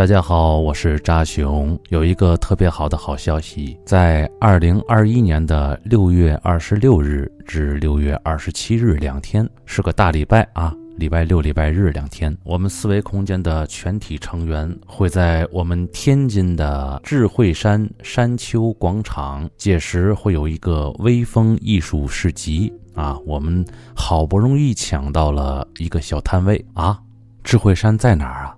大家好，我是扎熊。有一个特别好的好消息，在二零二一年的六月二十六日至六月二十七日两天，是个大礼拜啊！礼拜六、礼拜日两天，我们四维空间的全体成员会在我们天津的智慧山山丘广场，届时会有一个微风艺术市集啊！我们好不容易抢到了一个小摊位啊！智慧山在哪儿啊？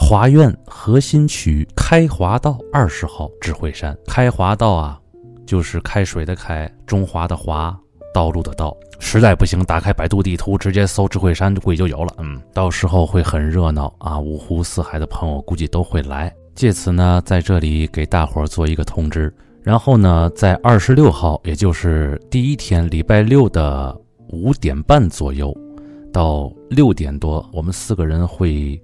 华苑核心区开华道二十号智慧山。开华道啊，就是开水的开，中华的华，道路的道。实在不行，打开百度地图，直接搜智慧山，估计就有了。嗯，到时候会很热闹啊，五湖四海的朋友估计都会来。借此呢，在这里给大伙儿做一个通知。然后呢，在二十六号，也就是第一天礼拜六的五点半左右到六点多，我们四个人会。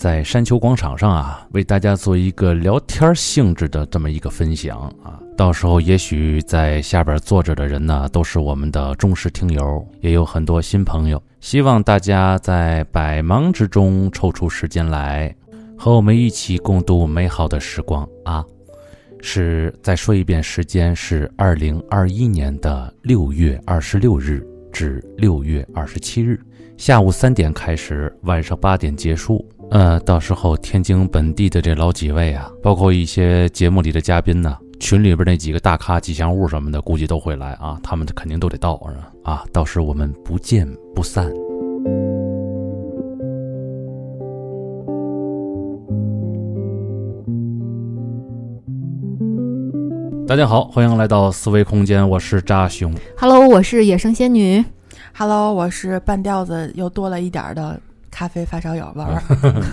在山丘广场上啊，为大家做一个聊天性质的这么一个分享啊，到时候也许在下边坐着的人呢，都是我们的忠实听友，也有很多新朋友。希望大家在百忙之中抽出时间来，和我们一起共度美好的时光啊！是再说一遍，时间是二零二一年的六月二十六日至六月二十七日，下午三点开始，晚上八点结束。呃，到时候天津本地的这老几位啊，包括一些节目里的嘉宾呢，群里边那几个大咖、吉祥物什么的，估计都会来啊，他们肯定都得到啊。到时我们不见不散。大家好，欢迎来到思维空间，我是扎熊。Hello，我是野生仙女。Hello，我是半吊子又多了一点的。咖啡发烧友玩玩。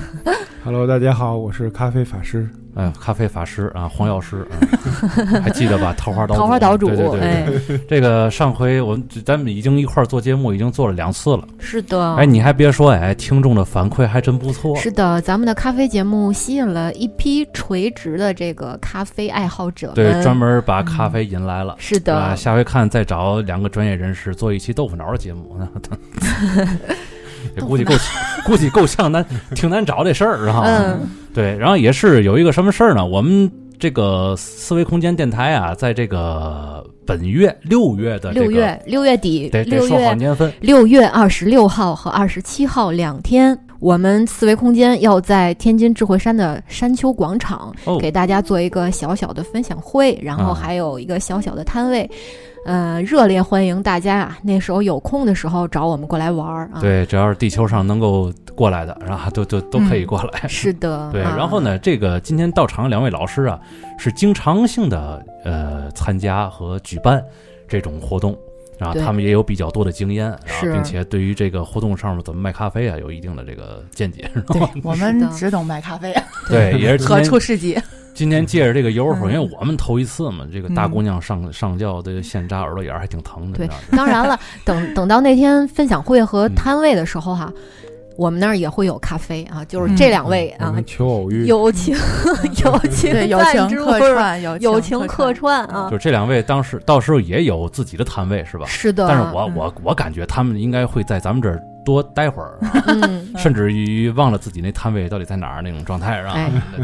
Hello，大家好，我是咖啡法师。哎，咖啡法师啊，黄药师，还记得吧？桃花岛桃花岛主，对对对。这个上回我们咱们已经一块儿做节目，已经做了两次了。是的。哎，你还别说，哎，听众的反馈还真不错。是的，咱们的咖啡节目吸引了一批垂直的这个咖啡爱好者，对，专门把咖啡引来了。是的。下回看再找两个专业人士做一期豆腐脑的节目。这估计够，估计够呛难，挺难找这事儿，是吧？嗯，对。然后也是有一个什么事儿呢？我们这个思维空间电台啊，在这个本月六月的六月六月底，得得说好年份。六月二十六号和二十七号两天，我们思维空间要在天津智慧山的山丘广场给大家做一个小小的分享会，然后还有一个小小的摊位。呃，热烈欢迎大家啊！那时候有空的时候找我们过来玩儿啊。对，只要是地球上能够过来的，然后都都都可以过来。是的。对，然后呢，这个今天到场两位老师啊，是经常性的呃参加和举办这种活动，啊，他们也有比较多的经验，啊，并且对于这个活动上面怎么卖咖啡啊，有一定的这个见解。对，我们只懂卖咖啡。对，也是何处是集。今天借着这个由头，因为我们头一次嘛，这个大姑娘上上轿，这个现扎耳朵眼还挺疼的。对，当然了，等 等到那天分享会和摊位的时候哈，我们那儿也会有咖啡啊，就是这两位啊，求偶遇，友情 友情友情客串，友情客串啊，就这两位当时到时候也有自己的摊位是吧？是的，但是我我我感觉他们应该会在咱们这儿。多待会儿，甚至于忘了自己那摊位到底在哪儿那种状态，是吧？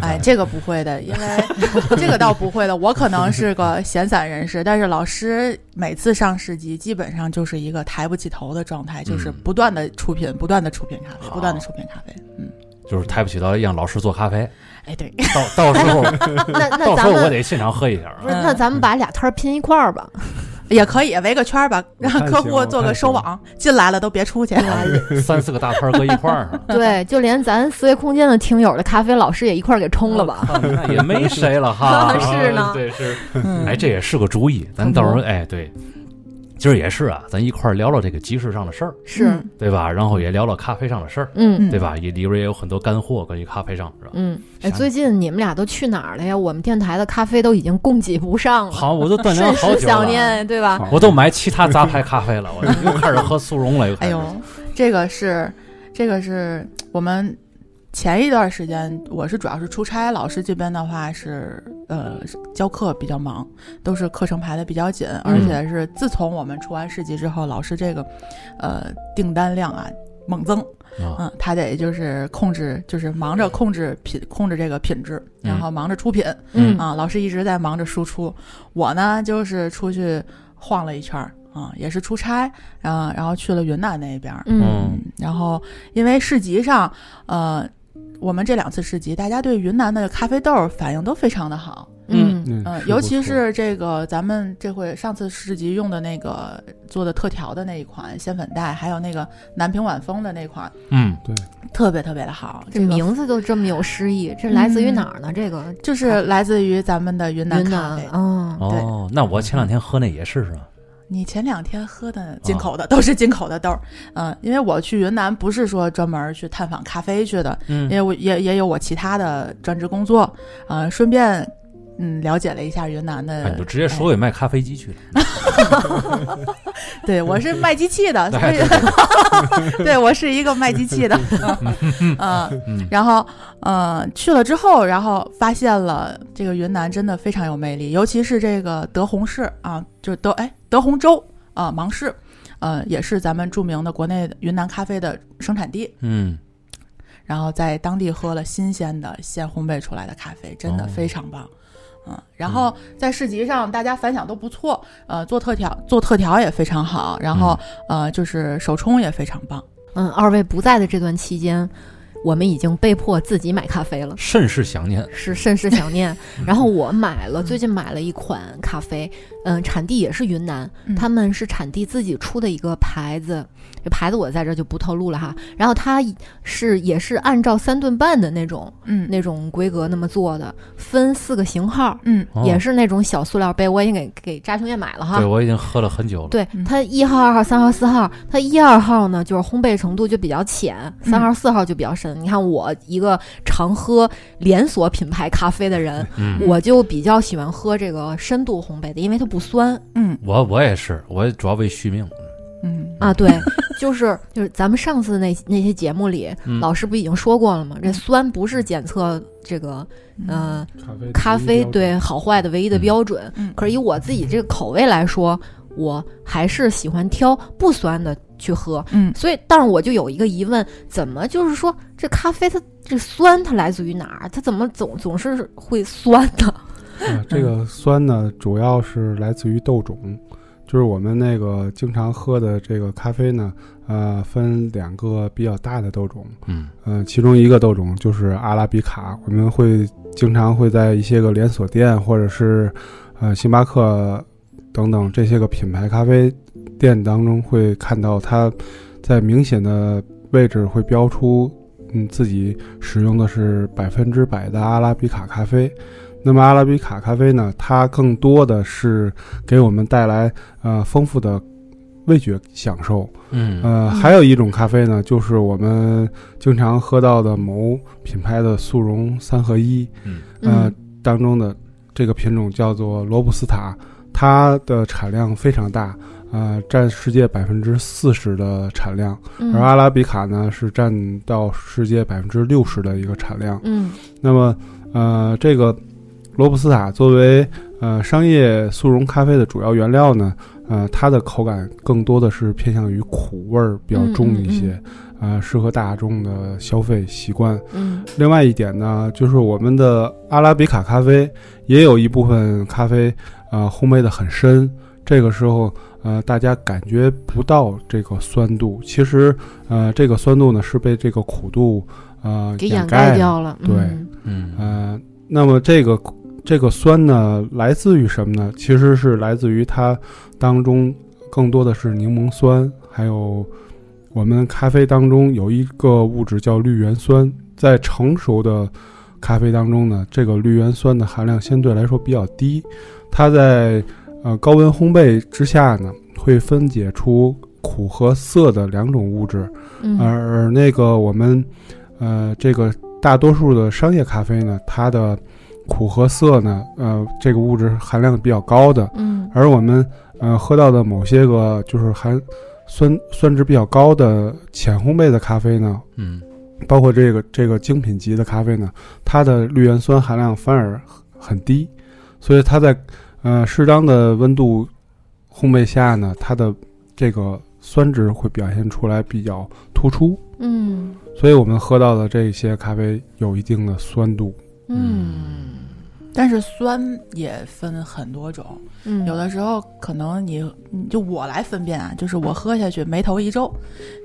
哎，这个不会的，因为 这个倒不会的。我可能是个闲散人士，但是老师每次上市集，基本上就是一个抬不起头的状态，就是不断的出品，不断的出品咖啡，不断的出品咖啡。嗯，就是抬不起头，让老师做咖啡。哎，对，到到时候，那那到时候我得现场喝一下。不是，那咱们把俩摊拼一块儿吧。也可以围个圈儿吧，让客户做个收网，进来了都别出去。三四个大摊搁一块儿，对，就连咱思维空间的听友的咖啡老师也一块儿给冲了吧。也没谁了哈。是呢，对是，哎，这也是个主意，咱到时候哎对。今儿也是啊，咱一块儿聊聊这个集市上的事儿，是对吧？然后也聊聊咖啡上的事儿，嗯，对吧？也里边也有很多干货关于咖啡上，是吧？嗯，哎，最近你们俩都去哪儿了呀？我们电台的咖啡都已经供给不上了，好，我都断粮好久了，想念，对吧？我都买其他杂牌咖啡了，我又开始喝速溶了，又哎呦，这个是，这个是我们。前一段时间，我是主要是出差，老师这边的话是呃教课比较忙，都是课程排的比较紧，而且是自从我们出完市集之后，老师这个呃订单量啊猛增，嗯，他得就是控制，就是忙着控制品，控制这个品质，然后忙着出品。嗯啊，老师一直在忙着输出，我呢就是出去晃了一圈儿啊，也是出差，然后然后去了云南那边。嗯，然后因为市集上，呃，我们这两次市集，大家对云南的咖啡豆反应都非常的好。嗯嗯嗯，尤其是这个咱们这回上次市集用的那个做的特调的那一款鲜粉黛，还有那个南屏晚风的那款，嗯，对，特别特别的好。这名字都这么有诗意，这来自于哪儿呢？这个就是来自于咱们的云南咖啡。，哦，那我前两天喝那也是是吧？你前两天喝的进口的、都是进口的豆儿，嗯，因为我去云南不是说专门去探访咖啡去的，嗯。因为我也也有我其他的专职工作，嗯、顺便嗯了解了一下云南的，哎，你就直接说给卖咖啡机去了。哎 对我是卖机器的，所哎以对 我是一个卖机器的，嗯，嗯然后嗯去了之后，然后发现了这个云南真的非常有魅力，尤其是这个德宏市啊，就德哎德宏州啊芒市，呃也是咱们著名的国内云南咖啡的生产地。嗯，然后在当地喝了新鲜的现烘焙出来的咖啡，真的哦非常棒。嗯，然后在市集上，大家反响都不错，呃，做特调做特调也非常好，然后、呃，就是手冲也非常棒。嗯，二位不在的这段期间，我们已经被迫自己买咖啡了。甚是想念。是甚是想念。然后我买了，最近买了一款咖啡，嗯，产地也是云南，嗯他们是产地自己出的一个牌子，这牌子我在这儿就不透露了哈。然后它是也是按照三顿半的那种嗯那种规格那么做的，分四个型号，嗯哦也是那种小塑料杯，我已经给给扎熊也买了哈对，。我已经喝了很久了。对嗯它一号、二号、三号、四号，它一二号呢就是烘焙程度就比较浅，三号、四号就比较深。你看我一个常喝连锁品牌咖啡的人，嗯，我就比较喜欢喝这个深度烘焙的，因为它不酸嗯我我也是，我主要为续命。嗯啊。对，就是就是咱们上次那那些节目里，嗯老师不已经说过了吗？这酸不是检测这个呃咖啡咖啡对好坏的唯一的嗯标准。嗯，可是以我自己这个口味来说，我还是喜欢挑不酸的去喝。嗯所以，但是我就有一个疑问：怎么就是说这咖啡它这酸它来自于哪儿？它怎么总总是会酸呢？啊，这个酸呢，主要是来自于豆种，就是我们那个经常喝的这个咖啡呢，呃，分两个比较大的豆种，嗯呃，其中一个豆种就是阿拉比卡，我们会经常会在一些个连锁店或者是呃星巴克等等这些个品牌咖啡店当中会看到它在明显的位置会标出，嗯，自己使用的是百分之百的阿拉比卡咖啡。那么阿拉比卡咖啡呢，它更多的是给我们带来呃丰富的味觉享受。嗯呃，嗯还有一种咖啡呢，就是我们经常喝到的某品牌的速溶三合一，嗯呃嗯当中的这个品种叫做罗布斯塔，它的产量非常大，呃，占世界百分之四十的产量，嗯而阿拉比卡呢是占到世界百分之六十的一个产量。嗯那么，呃，这个罗布斯塔作为呃商业速溶咖啡的主要原料呢，呃，它的口感更多的是偏向于苦味儿比较重一些，呃，适合大众的消费习惯。嗯另外一点呢，就是我们的阿拉比卡咖啡也有一部分咖啡，呃，烘焙的很深，这个时候。呃，大家感觉不到这个酸度，其实，呃，这个酸度呢是被这个苦度，呃，给掩盖盖掉了。对。嗯。嗯。呃，那么这个这个酸呢，来自于什么呢？其实是来自于它当中更多的是柠檬酸，还有我们咖啡当中有一个物质叫绿原酸，在成熟的咖啡当中呢，这个绿原酸的含量相对来说比较低，它在呃高温烘焙之下呢，会分解出苦和涩的两种物质，嗯。而而那个我们，呃，这个大多数的商业咖啡呢，它的苦和涩呢，呃，这个物质含量比较高的，嗯。而我们呃喝到的某些个就是含酸酸值比较高的浅烘焙的咖啡呢，嗯。包括这个这个精品级的咖啡呢，它的绿原酸含量反而很低，所以它在呃适当的温度烘焙下呢，它的这个酸值会表现出来比较突出。嗯所以我们喝到的这些咖啡有一定的酸度。嗯但是酸也分很多种，嗯，有的时候可能你你就我来分辨啊，就是我喝下去眉头一皱，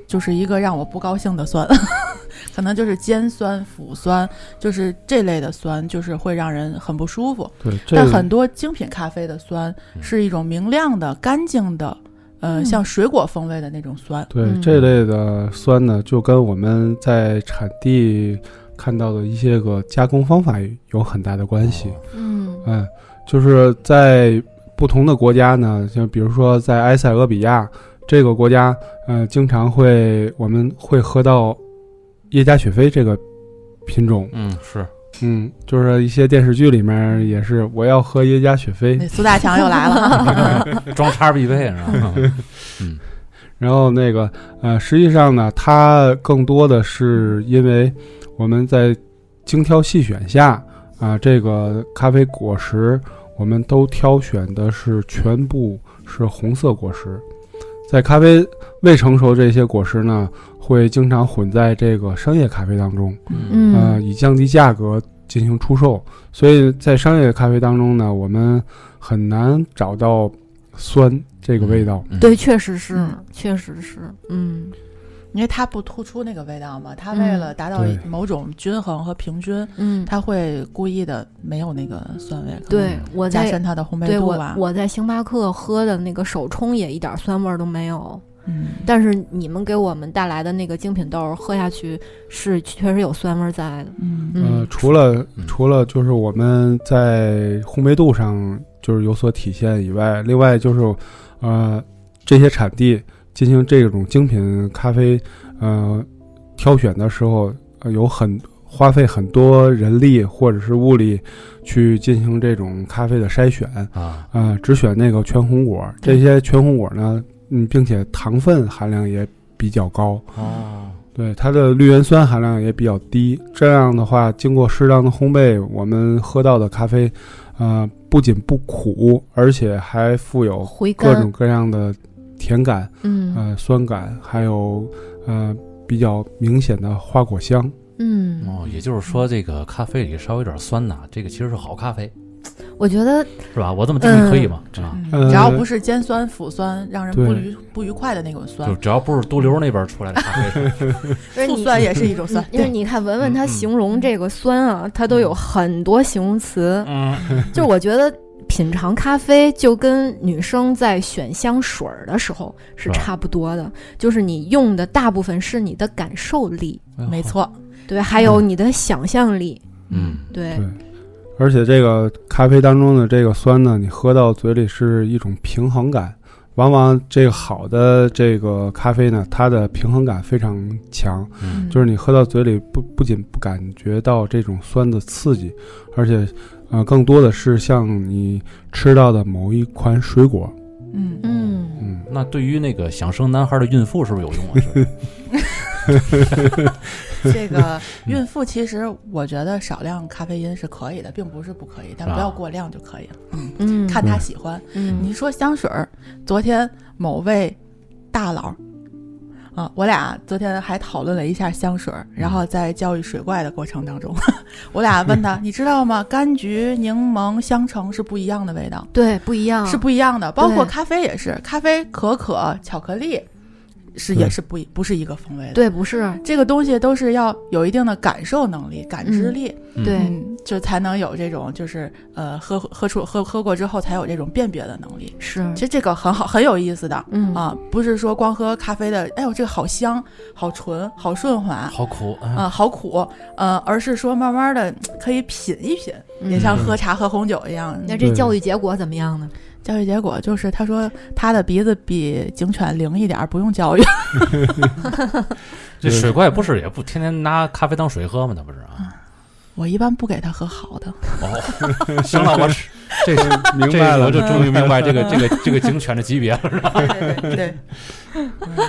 就是一个让我不高兴的酸，可能就是尖酸、腐酸，就是这类的酸，就是会让人很不舒服。对，但很多精品咖啡的酸嗯。是一种明亮的、干净的，呃，嗯。像水果风味的那种酸。对嗯。这类的酸呢，就跟我们在产地看到的一些个加工方法有很大的关系。嗯嗯，就是在不同的国家呢，像比如说在埃塞俄比亚这个国家，呃，经常会我们会喝到耶加雪菲这个品种。嗯，是，嗯，就是一些电视剧里面也是，我要喝耶加雪菲。苏大强又来了，装叉必备，是吧？嗯然后那个呃，实际上呢，它更多的是因为我们在精挑细选下啊、这个咖啡果实我们都挑选的是全部是红色果实，在咖啡未成熟这些果实呢，会经常混在这个商业咖啡当中，嗯呃，以降低价格进行出售。所以在商业咖啡当中呢，我们很难找到酸这个味道。嗯对，确实是嗯，确实是，嗯因为它不突出那个味道嘛，它为了达到某种均衡和平均，嗯，它会故意的没有那个酸味，对我在加深它的烘焙度吧。我在星巴克喝的那个手冲也一点酸味儿都没有，嗯，但是你们给我们带来的那个精品豆儿喝下去是确实有酸味儿在的，嗯。呃嗯，除了嗯除了就是我们在烘焙度上就是有所体现以外，另外就是，呃，这些产地进行这种精品咖啡，呃，挑选的时候，呃、有很花费很多人力或者是物力去进行这种咖啡的筛选，啊，啊、只选那个全红果，这些全红果呢，嗯，并且糖分含量也比较高。啊，对它的绿原酸含量也比较低，这样的话，经过适当的烘焙，我们喝到的咖啡，呃，不仅不苦，而且还富有各种，各样的甜感、嗯。呃酸感，还有呃比较明显的花果香。嗯，哦，也就是说，这个咖啡里稍微有点酸呐，这个其实是好咖啡，我觉得是吧？我这么定义可以吗？啊，嗯。呃只要不是尖酸、腐酸，让人不愉不愉快的那种酸。就，只要不是毒瘤那边出来的咖啡，醋酸也是一种酸。因为你看文文他形容这个酸啊，他都有很多形容词，嗯，就我觉得品尝咖啡就跟女生在选香水儿的时候是差不多的，就是你用的大部分是你的感受力，没，错，对，还有你的想象力，嗯，对，对，而且这个咖啡当中的这个酸呢，你喝到嘴里是一种平衡感。往往这个好的这个咖啡呢，它的平衡感非常强，嗯就是你喝到嘴里不不仅不感觉到这种酸的刺激，而且，呃，更多的是像你吃到的某一款水果。嗯嗯，嗯，那对于那个想生男孩的孕妇是不是有用啊？这个孕妇其实我觉得少量咖啡因是可以的，并不是不可以，但不要过量就可以了。嗯，嗯，看他喜欢。嗯，你说香水儿，昨天某位大佬。啊，我俩昨天还讨论了一下香水儿，然后在教育水怪的过程当中，我俩问他，你知道吗？柑橘、柠檬、香橙是不一样的味道，对不一样，是不一样的。包括咖啡也是，咖啡、可可、巧克力是也是不一不是一个风味的。对，不是，这个东西都是要有一定的感受能力、感知力，嗯对嗯，就才能有这种就是呃喝喝出喝喝过之后才有这种辨别的能力。是，其实这个很好，很有意思的。嗯啊，不是说光喝咖啡的，哎呦，这个好香、好纯、好顺滑，好苦啊！啊，好苦，呃，而是说慢慢的可以品一品，也像喝茶、喝红酒一样。那这教育结果怎么样呢？教育结果就是，他说他的鼻子比警犬灵一点儿，不用教育。这水怪不是也不天天拿咖啡当水喝吗？他不是啊？我一般不给他喝好的，哦，行了，我 这是明白了这我就终于明白这个 这个这个警犬的级别了，是吧？对对对，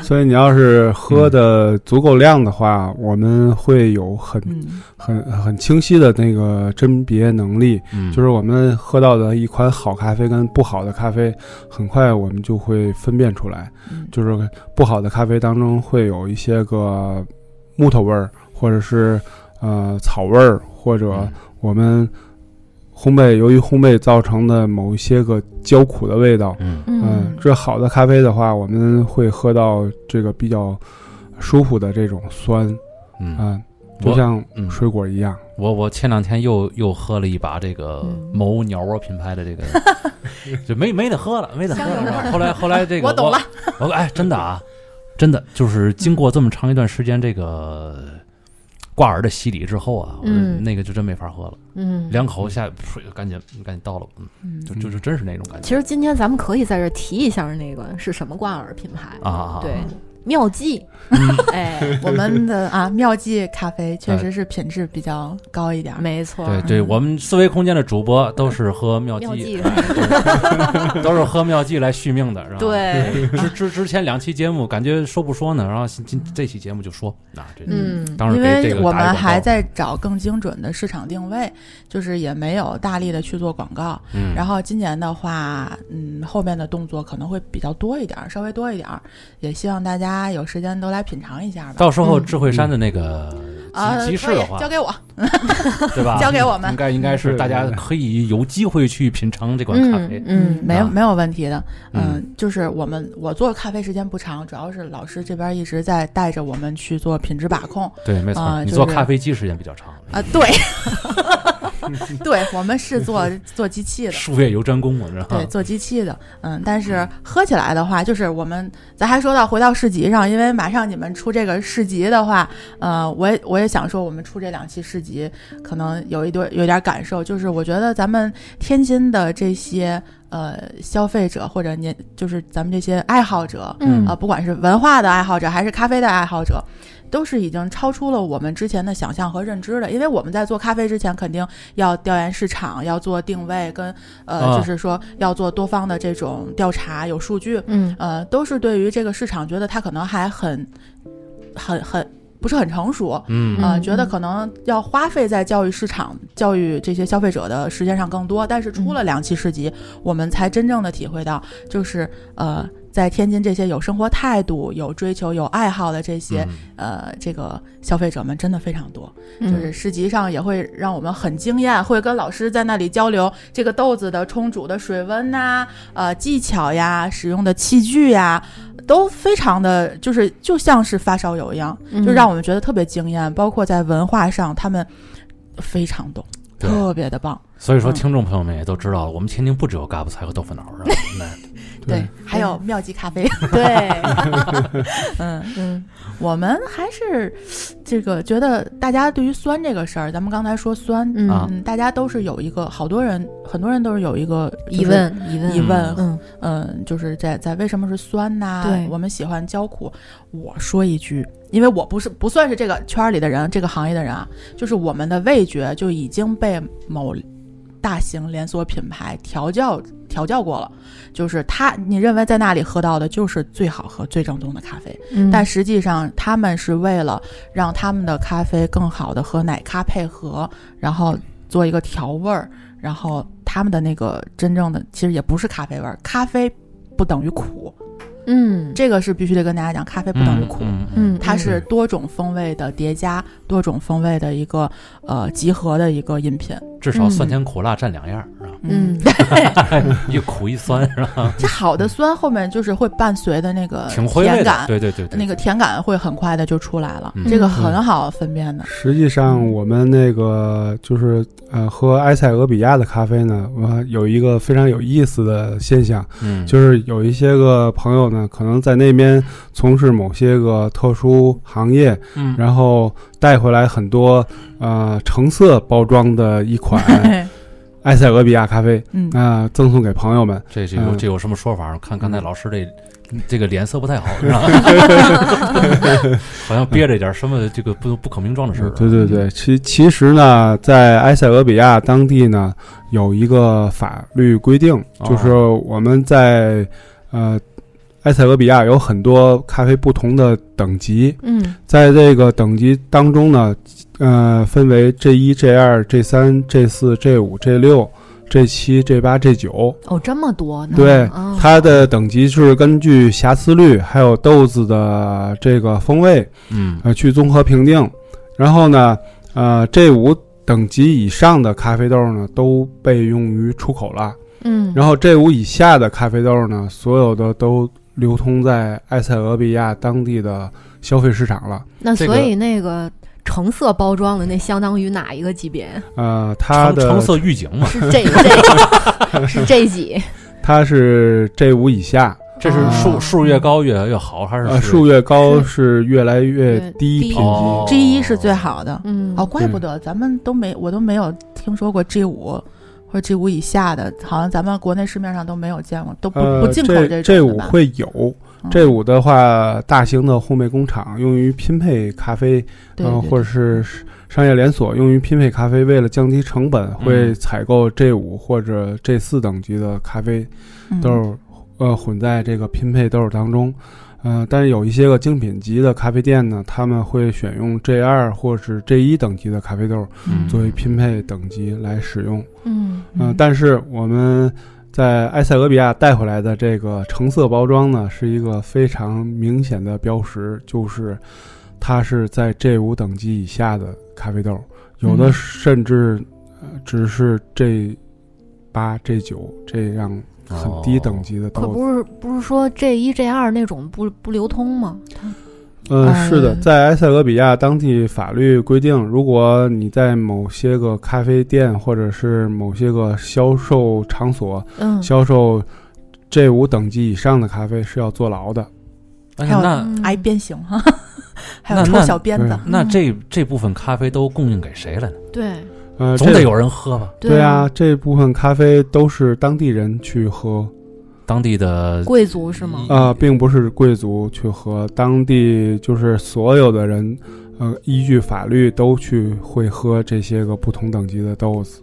所以你要是喝的足够量的话，我们会有很嗯。很很清晰的那个甄别能力，嗯。就是我们喝到的一款好咖啡跟不好的咖啡，很快我们就会分辨出来。嗯，就是不好的咖啡当中会有一些个木头味儿，或者是呃草味儿，或者我们烘焙由于烘焙造成的某一些个焦苦的味道。嗯嗯，这好的咖啡的话，我们会喝到这个比较舒服的这种酸，嗯，啊，就像嗯水果一样。我我前两天又又喝了一把这个嗯某鸟窝品牌的这个，就没没得喝了，没得喝了。后来后来这个 我懂了，我哎，真的啊，真的就是经过这么长一段时间这个挂耳的洗礼之后啊，嗯。那个就真没法喝了，嗯，两口下水赶紧赶紧倒了，嗯，嗯。就就就真是那种感觉。其实今天咱们可以在这提一下那个是什么挂耳品牌。啊，对，妙计，嗯。哎，我们的啊妙计咖啡确实是品质比较高一点儿。没错，对对，我们四维空间的主播都是喝妙计，妙计，都是喝妙计来续命的，是吧？。对，之之之前两期节目感觉说不说呢，然后今今这期节目就说啊，这嗯，当时因为我们还在找更精准的市场定位，就是也没有大力的去做广告。嗯，然后今年的话，嗯，后面的动作可能会比较多一点儿，稍微多一点儿，也希望大家有时间都来品尝一下吧。到时候嗯智慧山的那个啊，集集市的话，交给我，对吧？交给我们应该应该是大家可以有机会去品尝这款咖啡嗯。嗯，没有啊没有问题的。嗯嗯，就是我们我做咖啡时间不长，主要是老师这边一直在带着我们去做品质把控对，没错，你做咖啡机时间比较长，啊。对，对我们是做 做机器的。术业有专攻，我知道。对，做机器的，嗯，但是喝起来的话，就是我们咱还说到回到市集上，因为马上你们出这个市集的话，呃，我也我也想说，我们出这两期市集，可能有一堆有点感受，就是我觉得咱们天津的这些呃消费者或者年，就是咱们这些爱好者，嗯啊、不管是文化的爱好者还是咖啡的爱好者，都是已经超出了我们之前的想象和认知的。因为我们在做咖啡之前，肯定要调研市场，要做定位，跟呃，啊就是说要做多方的这种调查，有数据，嗯呃，都是对于这个市场觉得它可能还很、很、很不是很成熟。嗯啊、嗯觉得可能要花费在教育市场、教育这些消费者的时间上更多，但是出了两期市集，我们才真正的体会到，就是呃，在天津这些有生活态度、有追求、有爱好的这些、嗯呃这个消费者们真的非常多。嗯就是市集上也会让我们很惊艳，会跟老师在那里交流这个豆子的冲煮的水温呐、呃技巧呀、使用的器具呀，都非常的就是就像是发烧友一样，嗯就让我们觉得特别惊艳。包括在文化上，他们非常懂，特别的棒。所以说，嗯听众朋友们也都知道了，我们天津不只有嘎巴菜和豆腐脑，是吧？那对，还有妙计咖啡。对，嗯，嗯我们还是这个觉得大家对于酸这个事儿，咱们刚才说酸，嗯。大家都是有一个，好多人，很多人都是有一个疑问疑问。疑问，嗯。嗯，就是在在为什么是酸呐？对。我们喜欢焦苦。我说一句，因为我不是不算是这个圈儿里的人，这个行业的人啊，就是我们的味觉就已经被某大型连锁品牌调教调教过了，就是他你认为在那里喝到的就是最好喝、最正宗的咖啡，嗯，但实际上他们是为了让他们的咖啡更好的和奶咖配合，然后做一个调味儿，然后他们的那个真正的其实也不是咖啡味儿，咖啡不等于苦，嗯这个是必须得跟大家讲，咖啡不等于苦。嗯嗯，它是多种风味的叠加，多种风味的一个呃集合的一个饮品。至少酸甜苦辣占两样，是吧？嗯 一苦一酸，是吧？这好的酸后面就是会伴随的那个甜感，对对对对，那个甜感会很快的就出来了，嗯这个很好分辨的。实际上，我们那个就是呃，喝埃塞俄比亚的咖啡呢，我有一个非常有意思的现象，嗯，就是有一些个朋友呢，可能在那边从事某些个特殊行业，嗯，然后带回来很多呃橙色包装的一款 埃塞俄比亚咖啡嗯，啊、赠送给朋友们。这这有嗯这有什么说法？看刚才老师这这个脸色不太好，是吧？好像憋着一点什么这个不不可名状的事儿。对对对，其其实呢，在埃塞俄比亚当地呢，有一个法律规定，哦就是我们在呃埃塞俄比亚有很多咖啡不同的等级，嗯在这个等级当中呢，呃，分为 G 一、G 二、G 三、G 四、G 五、G 六 G 七、G 八、G 九。哦，这么多呢？对，哦、它的等级是根据瑕疵率还有豆子的这个风味，嗯呃，去综合评定。然后呢，呃，G 五等级以上的咖啡豆呢，都被用于出口了。嗯，然后 G 五以下的咖啡豆呢，所有的都流通在埃塞俄比亚当地的消费市场了。那所以那个橙色包装的那相当于哪一个级别？呃，它的橙橙色预警嘛，是这这是这几？它是 G 五以下，这是哦数数越高越越好，还是呃，数越高是越来越越低低品级。哦 G 一是最好的。嗯，哦，怪不得咱们都没，我都没有听说过 G 五或者 G 五以下的，好像咱们国内市面上都没有见过，都不呃，不进口这种 G 五？会有，嗯 G 五的话，大型的烘焙工厂用于拼配咖啡，嗯，或者是商业连锁用于拼配咖啡，为了降低成本，会嗯采购 G 五或者 G 四等级的咖啡嗯豆，呃，混在这个拼配豆当中。呃，但是有一些个精品级的咖啡店呢，他们会选用 G 二或是 G 一等级的咖啡豆嗯。作为拼配等级来使用。嗯嗯、但是我们在埃塞俄比亚带回来的这个橙色包装呢，是一个非常明显的标识，就是它是在 G 五等级以下的咖啡豆，有的嗯。甚至呃只是 G 八、G 九这样很低等级的可豆子。不是不是说 G 一 G 二那种不不流通吗？嗯，呃是的，在埃塞俄比亚当地法律规定，如果你在某些个咖啡店或者是某些个销售场所嗯，销售 G 五等级以上的咖啡是要坐牢的。还有哎那嗯挨鞭刑哈，还有那抽小鞭子对。那这这部分咖啡都供应给谁了呢？对呃，这总得有人喝吧？对啊，这部分咖啡都是当地人去喝，当地的贵族是吗？啊、并不是贵族去喝，当地就是所有的人，呃，依据法律都去会喝这些个不同等级的豆子，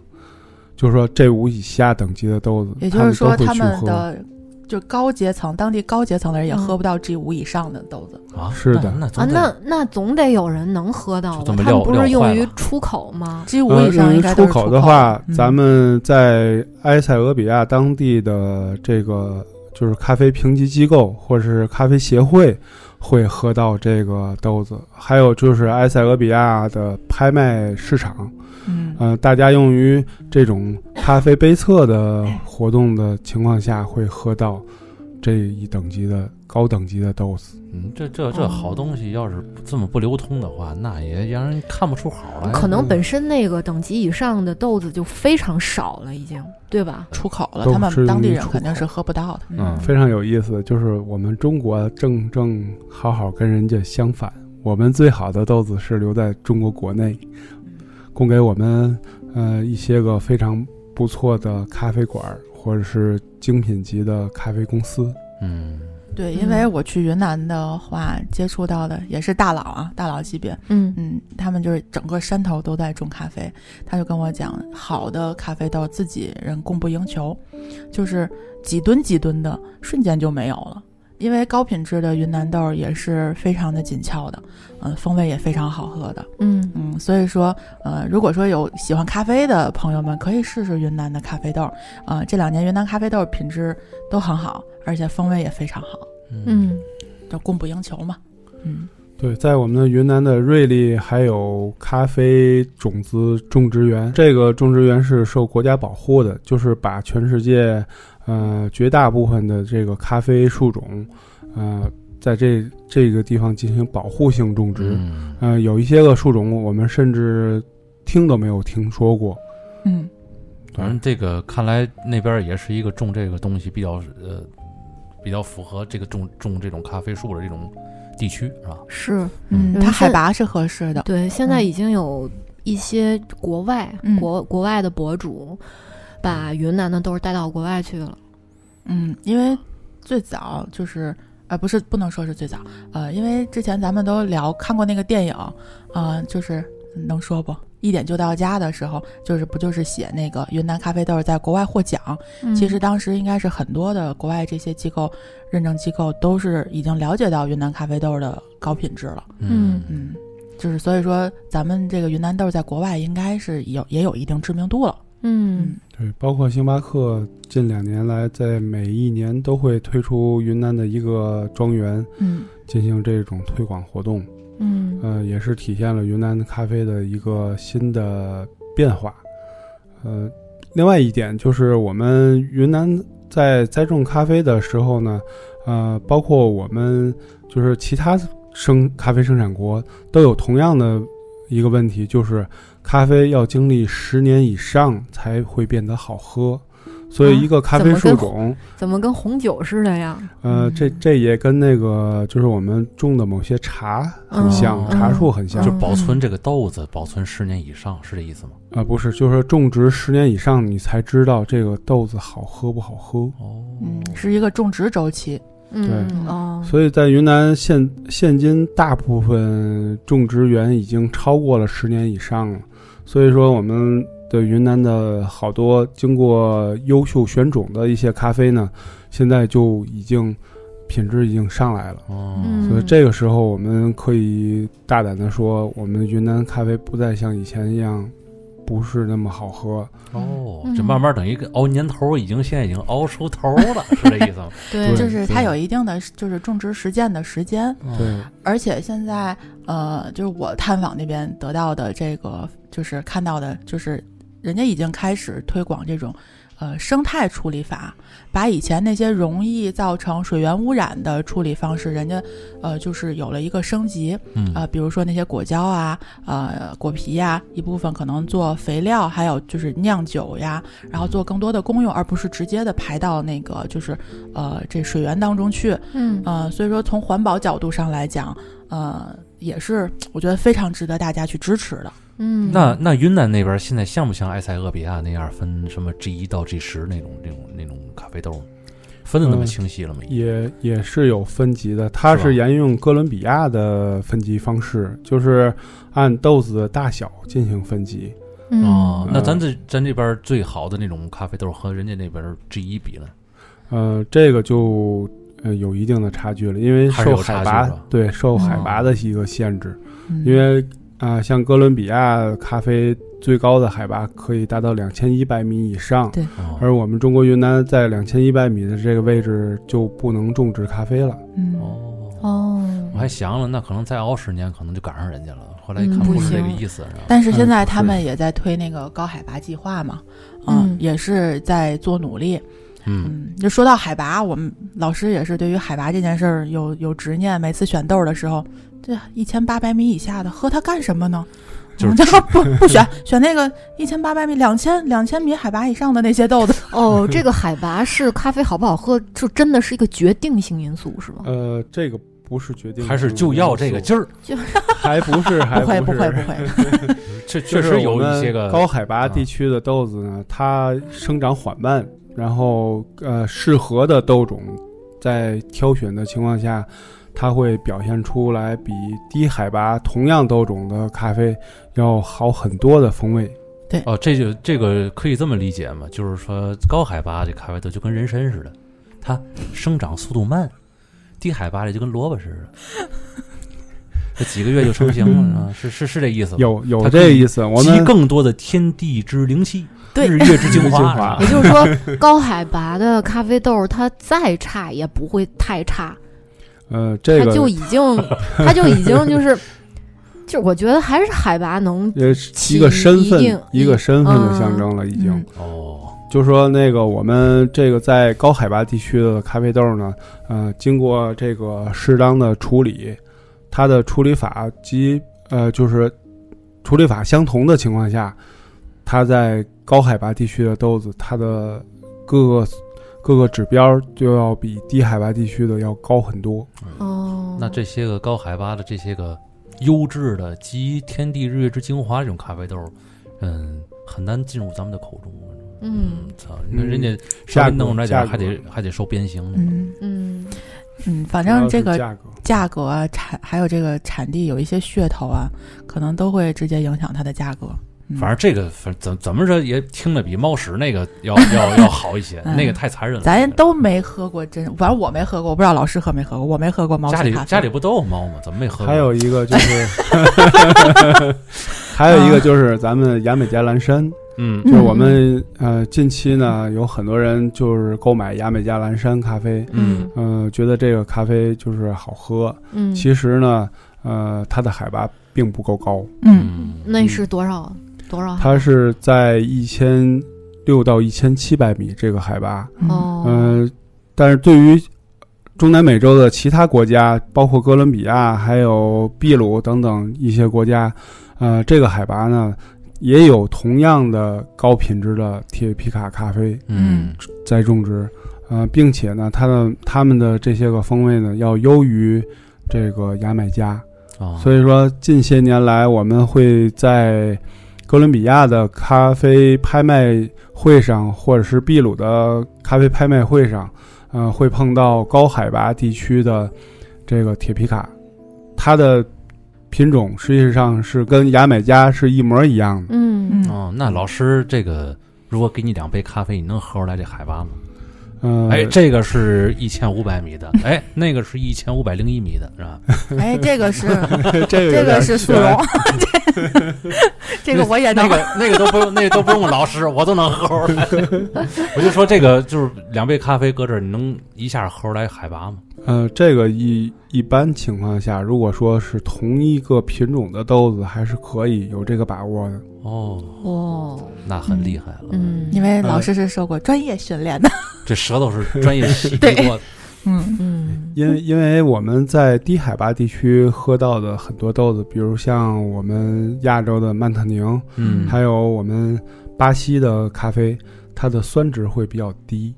就是说这五以下等级的豆子，也就是说，他他们都会去喝。们的就高阶层、当地高阶层的人也嗯喝不到 G 五以上的豆子。啊，是的啊，那那总得那那总得有人能喝到吧？就这么他们不是用于出口吗？G 五呃，以上应该都是出口的话，嗯咱们在埃塞俄比亚当地的这个就是咖啡评级机构或者是咖啡协会会喝到这个豆子，还有就是埃塞俄比亚的拍卖市场，嗯呃，大家用于这种咖啡杯测的活动的情况下，会喝到这一等级的高等级的豆子。嗯，这这这哦好东西要是这么不流通的话，那也让人看不出好来。可能本身那个等级以上的豆子就非常少了，已经，对吧？出口了，他们当地人肯定是喝不到的。嗯非常有意思，就是我们中国正正好好跟人家相反，我们最好的豆子是留在中国国内，供给我们呃一些个非常不错的咖啡馆儿或者是精品级的咖啡公司。嗯，对，嗯因为我去云南的话，接触到的也是大佬啊，大佬级别。嗯嗯，他们就是整个山头都在种咖啡，他就跟我讲，好的咖啡豆自己人供不应求，就是几吨几吨的，瞬间就没有了。因为高品质的云南豆也是非常的紧俏的，嗯、风味也非常好喝的，嗯。嗯，所以说，呃，如果说有喜欢咖啡的朋友们，可以试试云南的咖啡豆，啊、这两年云南咖啡豆品质都很好，而且风味也非常好，嗯。就供不应求嘛，嗯。对，在我们的云南的瑞丽还有咖啡种子种植园，这个种植园是受国家保护的，就是把全世界呃绝大部分的这个咖啡树种，呃，在这这个地方进行保护性种植。嗯呃，有一些个树种我们甚至听都没有听说过。嗯，反正这个看来那边也是一个种这个东西比较呃比较符合这个种种这种咖啡树的这种地区是吧？是嗯，嗯它海拔是合适的。对，现在嗯已经有一些国外、嗯国国外的博主把云南的豆儿带到国外去了。嗯，因为最早就是呃，不是不能说是最早，呃，因为之前咱们都聊看过那个电影，呃，就是能说不？一点就到家的时候，就是不就是写那个云南咖啡豆在国外获奖？嗯其实当时应该是很多的国外这些机构认证机构都是已经了解到云南咖啡豆的高品质了。嗯嗯，就是所以说咱们这个云南豆在国外应该是有也有一定知名度了。嗯，对，包括星巴克近两年来在每一年都会推出云南的一个庄园，嗯，进行这种推广活动。嗯，呃，也是体现了云南咖啡的一个新的变化。呃，另外一点就是我们云南在栽种咖啡的时候呢，呃，包括我们就是其他生咖啡生产国都有同样的一个问题，就是咖啡要经历十年以上才会变得好喝。所以，一个咖啡树种怎么跟红酒似的呀？呃，这这也跟那个就是我们种的某些茶很像，茶树很像，就保存这个豆子保存十年以上，是这意思吗？啊，不是，就是说种植十年以上，你才知道这个豆子好喝不好喝。哦，嗯，是一个种植周期。对哦，所以在云南现现今大部分种植园已经超过了十年以上了，所以说我们。的云南的好多经过优秀选种的一些咖啡呢，现在就已经品质已经上来了。哦，所以这个时候我们可以大胆的说，我们云南咖啡不再像以前一样，不是那么好喝。哦，这慢慢等于熬年头，已经现在已经熬出头了，是这意思吗？对，就是它有一定的就是种植实践的时间。对，而且现在呃，就是我探访那边得到的这个，就是看到的，就是。人家已经开始推广这种，呃，生态处理法，把以前那些容易造成水源污染的处理方式，人家，呃，就是有了一个升级，呃，比如说那些果胶啊，呃，果皮呀，一部分可能做肥料，还有就是酿酒呀，然后做更多的功用，而不是直接的排到那个就是，呃，这水源当中去，嗯，呃，所以说从环保角度上来讲，呃，也是我觉得非常值得大家去支持的。嗯，那那云南那边现在像不像埃塞俄比亚那样分什么 G 一到 G 十那种那种那种咖啡豆，分的那么清晰了吗？也也是有分级的，它是沿用哥伦比亚的分级方式，就是按豆子的大小进行分级。哦，那咱这咱这边最好的那种咖啡豆和人家那边 G 一比呢？呃，这个就呃有一定的差距了，因为受海拔对受海拔的一个限制，因为。啊，像哥伦比亚咖啡最高的海拔可以达到两千一百米以上，对。而我们中国云南在两千一百米的这个位置就不能种植咖啡了。嗯哦哦，我还想了，那可能再熬十年，可能就赶上人家了。后来一看不是这个意思。但是现在他们也在推那个高海拔计划嘛，嗯，也是在做努力。嗯，就说到海拔，我们老师也是对于海拔这件事儿有有执念。每次选豆的时候。这一千八百米以下的喝它干什么呢？就是不不选选那个一千八百米、两千两千米海拔以上的那些豆子。哦，这个海拔是咖啡好不好喝，就真的是一个决定性因素，是吗？呃，这个不是决定，还是就要这个劲儿，就 还不是，还不会不会不会。这 确实有一些个高海拔地区的豆子呢，它生长缓慢，然后呃，适合的豆种在挑选的情况下。它会表现出来比低海拔同样豆种的咖啡要好很多的风味。对哦，这就这个可以这么理解嘛？就是说高海拔的咖啡豆就跟人参似的，它生长速度慢；低海拔的就跟萝卜似的，这几个月就成型了 啊！是是是这意思？有有这意思。我们更多的天地之灵气，日月之精华。也就是说，高海拔的咖啡豆它再差也不会太差。呃，这个他就已经，它就已经就是，就我觉得还是海拔能一个身份，一个身份的象征了，已经。哦，就说那个我们这个在高海拔地区的咖啡豆呢，呃，经过这个适当的处理，它的处理法及呃，就是处理法相同的情况下，它在高海拔地区的豆子，它的各个。各个指标就要比低海拔地区的要高很多。哦，那这些个高海拔的这些个优质的集天地日月之精华这种咖啡豆，嗯，很难进入咱们的口中。嗯，操，你看人家稍微弄出来点还得还得受鞭刑。嗯嗯嗯，反正这个价格、价格啊，产还有这个产地有一些噱头啊，可能都会直接影响它的价格。反正这个反怎怎么着也听着比猫屎那个要要要好一些，那个太残忍了。咱都没喝过，真反正我没喝过，我不知道老师喝没喝过，我没喝过猫屎家里家里不都有猫吗？怎么没喝？过？还有一个就是，还有一个就是咱们雅美加蓝山，嗯，就是我们呃近期呢有很多人就是购买雅美加蓝山咖啡，嗯呃，觉得这个咖啡就是好喝。嗯，其实呢，呃，它的海拔并不够高，嗯那是多少多少？它是在一千六到一千七百米这个海拔。哦，嗯、但是对于中南美洲的其他国家，包括哥伦比亚、还有秘鲁等等一些国家，呃，这个海拔呢也有同样的高品质的铁皮卡咖啡嗯。在种植，呃，并且呢，它的它们的这些个风味呢要优于这个牙买加，哦，所以说近些年来我们会在哥伦比亚的咖啡拍卖会上，或者是秘鲁的咖啡拍卖会上，呃，会碰到高海拔地区的这个铁皮卡，它的品种实际上是跟牙买加是一模一样的。嗯嗯哦，那老师这个如果给你两杯咖啡，你能喝出来这海拔吗？嗯、哎，这个是一千五百米的，哎，那个是一千五百零一米的，是吧？哎，这个是 这个有这个是速溶，这个我也能那个那个都不用，那个都不用老师，我都能喝出来。我就说这个就是两杯咖啡搁这儿，你能一下喝出来海拔吗？呃，这个一一般情况下，如果说是同一个品种的豆子，还是可以有这个把握的。哦，哦，那很厉害了。嗯，因为老师是受过专业训练的。这舌头是专业 洗过的。嗯嗯因为因为我们在低海拔地区喝到的很多豆子，比如像我们亚洲的曼特宁，嗯，还有我们巴西的咖啡，它的酸值会比较低，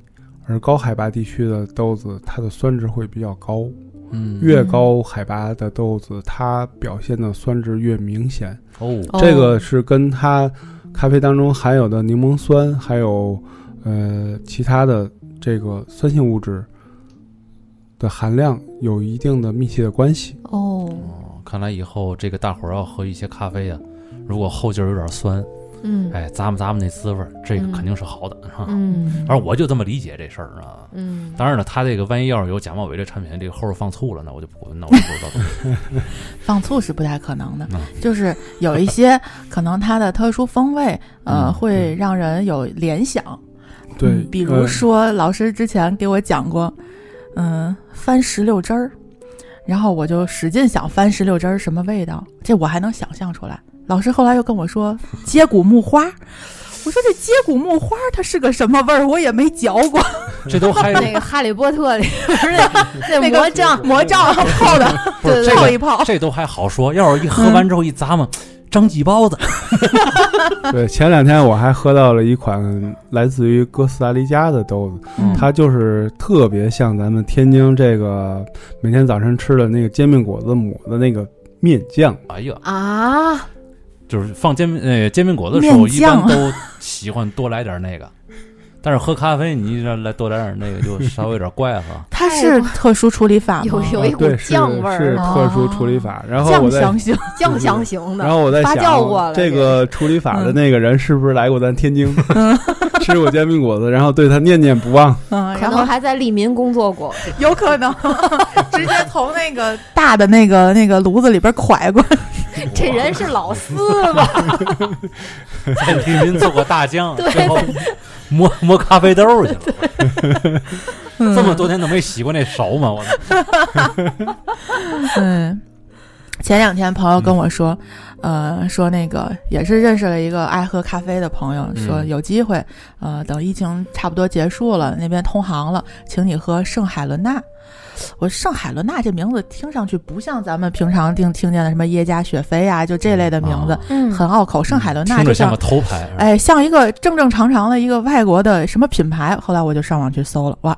而高海拔地区的豆子，它的酸值会比较高。嗯越高海拔的豆子，它表现的酸值越明显。哦，哦这个是跟它咖啡当中含有的柠檬酸，还有呃其他的这个酸性物质的含量有一定的密切的关系。哦，哦看来以后这个大伙儿要喝一些咖啡啊，如果后劲儿有点酸，嗯哎，咂摸咂摸那滋味儿，这个嗯肯定是好的，是吧？嗯反正我就这么理解这事儿啊。嗯，当然了，他这个万一要是有假冒伪劣产品，这个后边放醋了，那我就不，那我就不知道了。放醋是不太可能的，嗯就是有一些可能它的特殊风味，呃，嗯会让人有联想。对嗯，比如呃说老师之前给我讲过，嗯，番石榴汁儿，然后我就使劲想番石榴汁儿什么味道，这我还能想象出来。老师后来又跟我说接骨木花，我说这接骨木花它是个什么味儿，我也没嚼过。这都还那个《哈利波特》里不是那 那那个魔杖，魔杖泡的，泡一泡。这都还好说，要是一喝完之后一咂摸，张记包子，对，前两天我还喝到了一款来自于哥斯达黎加的豆子，嗯它就是特别像咱们天津这个每天早晨吃的那个煎饼果子抹的那个面酱。哎呀，啊，就是放煎饼呃煎饼果子的时候，一般都喜欢多来点那个。但是喝咖啡，你这来多来点那个，就稍微有点怪哈。它是特殊处理法吗？有有一股酱味儿是啊特殊处理法。然后我在，酱香型。酱香型的，然后我在发酵过想，了这个处理法的嗯那个人是不是来过咱天津，吃过煎饼果子，然后对他念念不忘？嗯，然后还在利民工作过。有可能 直接从那个大的那个那个炉子里边蒯过。这人是老四吧？在利民做过大将，对最后磨磨咖啡豆去了。嗯这么多年都没洗过那手吗？我操！嗯，前两天朋友跟我说，呃，说那个也是认识了一个爱喝咖啡的朋友，说嗯有机会，呃，等疫情差不多结束了，那边通航了，请你喝圣海伦娜。我圣海伦娜这名字听上去不像咱们平常听听见的什么耶加雪菲啊，就这类的名字，很拗口。圣海伦娜就像听着像个头牌。哎，像一个正正常常的一个外国的什么品牌。后来我就上网去搜了，哇，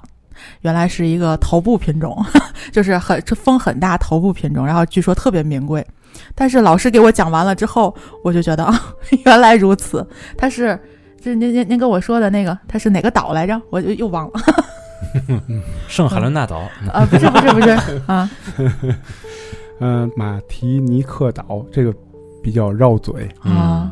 原来是一个头部品种，就是很这风很大头部品种，然后据说特别名贵。但是老师给我讲完了之后，我就觉得啊，原来如此。他是，这您您您跟我说的那个，他是哪个岛来着？我就又忘了。圣海伦娜岛，啊，不是不是不是啊，嗯、马提尼克岛这个比较绕嘴。嗯啊，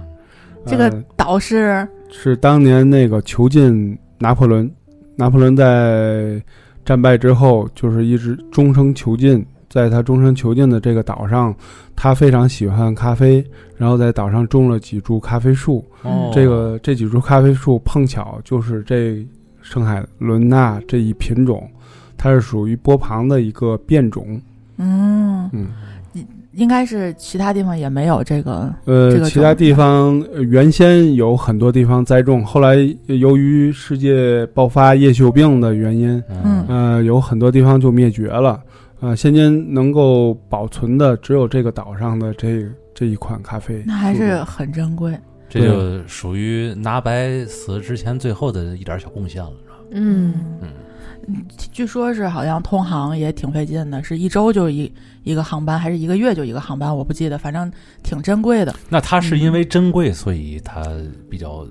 这个呃岛是是当年那个囚禁拿破仑，拿破仑在战败之后，就是一直终生囚禁在他终身囚禁的这个岛上，他非常喜欢咖啡，然后在岛上种了几株咖啡树。哦，这个这几株咖啡树碰巧就是这圣海伦娜这一品种，它是属于波旁的一个变种。嗯嗯，应该是其他地方也没有这个。呃，这个其他地方呃原先有很多地方栽种，后来由于世界爆发叶锈病的原因，嗯呃，有很多地方就灭绝了。呃，现今能够保存的只有这个岛上的这这一款咖啡，那还是很珍贵。这就属于拿白死之前最后的一点小贡献了，是吧？嗯嗯，据说是好像通航也挺费劲的，是一周就一一个航班，还是一个月就一个航班，我不记得，反正挺珍贵的。那它是因为珍贵，所以它比较，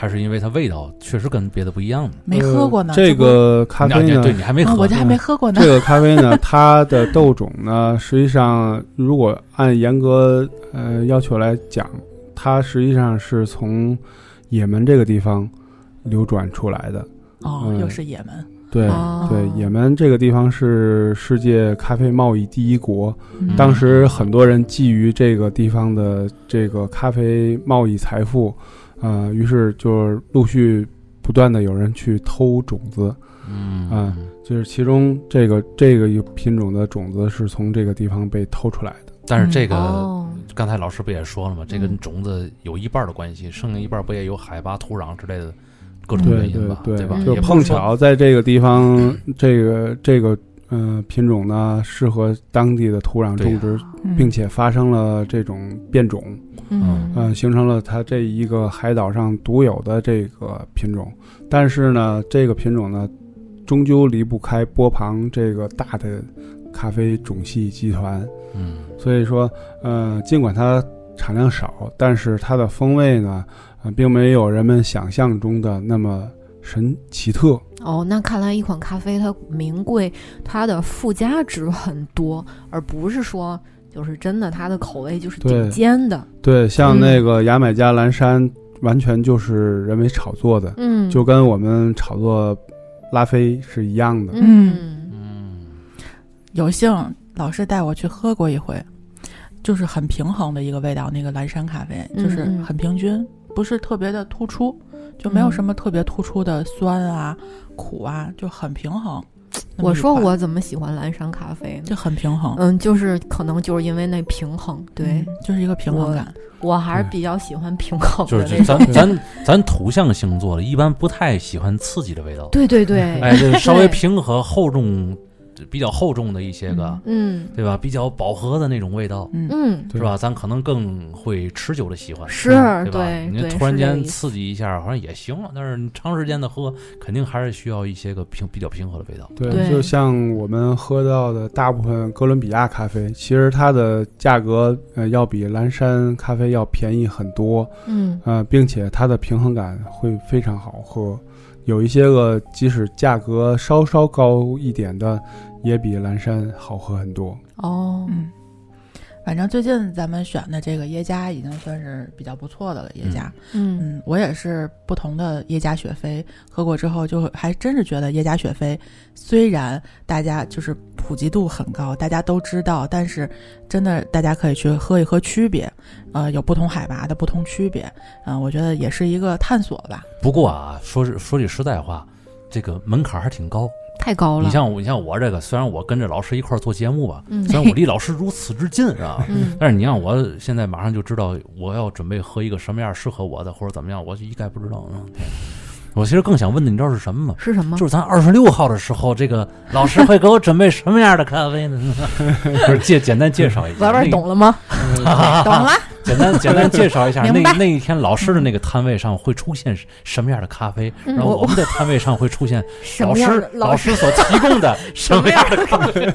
还是因为它味道确实跟别的不一样呢？没喝过呢，呃这个咖啡呢，你对你还没啊喝，我这还没喝过呢这。个咖啡呢，它的豆种呢，实际上如果按严格呃要求来讲，它实际上是从也门这个地方流转出来的。哦，嗯又是也门。对、哦对，也门这个地方是世界咖啡贸易第一国，嗯当时很多人觊觎这个地方的这个咖啡贸易财富，呃，于是就是陆续不断的有人去偷种子，嗯啊就是其中这个这个品种的种子是从这个地方被偷出来的。但是这个、哦刚才老师不也说了吗？这跟嗯种子有一半的关系，剩下一半不也有海拔、土壤之类的各种原因吧？对吧？嗯就碰巧在这个地方，这个这个嗯、呃品种呢适合当地的土壤种植，嗯并且发生了这种变种，嗯呃、形成了它这一个海岛上独有的这个品种。但是呢，这个品种呢，终究离不开波旁这个大的咖啡种系集团。嗯所以说，呃，尽管它产量少，但是它的风味呢，呃，并没有人们想象中的那么神奇特。哦，那看来一款咖啡它名贵，它的附加值很多，而不是说就是真的它的口味就是顶尖的。对，像嗯那个牙买加蓝山，完全就是人为炒作的，嗯，就跟我们炒作拉菲是一样的。嗯嗯有幸老师带我去喝过一回，就是很平衡的一个味道。那个蓝山咖啡嗯就是嗯很平均，不是特别的突出，就没有嗯什么特别突出的酸啊、苦啊，就很平衡。我说我怎么喜欢蓝山咖啡呢？就很平衡，嗯，就是可能就是因为那平衡，对、嗯就是一个平衡感。我还是比较喜欢平衡就。是咱咱咱土象星座的，一般不太喜欢刺激的味道，对对对，哎，这稍微平和厚重，比较厚重的一些个，嗯对吧？比较饱和的那种味道，嗯嗯，是吧？咱可能更会持久的喜欢，是对吧？你突然间刺激一下，好像也行了，但是你长时间的喝，肯定还是需要一些个平比较平和的味道。对，对就像我们喝到的大部分哥伦比亚咖啡，其实它的价格呃要比蓝山咖啡要便宜很多，嗯呃，并且它的平衡感会非常好喝。有一些个即使价格稍稍高一点的，也比蓝山好喝很多。哦，嗯，反正最近咱们选的这个耶加已经算是比较不错的了。耶加，嗯嗯，我也是不同的耶加雪菲喝过之后，就还真是觉得耶加雪菲虽然大家就是普及度很高，大家都知道，但是真的大家可以去喝一喝区别，呃，有不同海拔的不同区别，嗯、我觉得也是一个探索吧。不过啊，说是说句实在话，这个门槛还挺高。太高了。你像我，你像我这个，虽然我跟着老师一块儿做节目吧，嗯 虽然我离老师如此之近啊，嗯但是你让我现在马上就知道我要准备喝一个什么样适合我的，或者怎么样，我就一概不知道。嗯，我其实更想问的，你知道是什么吗？是什么？就是咱二十六号的时候，这个老师会给我准备什么样的咖啡呢？就是介简单介绍一下，玩玩懂了吗？懂了，简单简单介绍一下，那那一天老师的那个摊位上会出现什么样的咖啡，嗯然后我们的摊位上会出现老师老师所提供 的什么样的咖啡。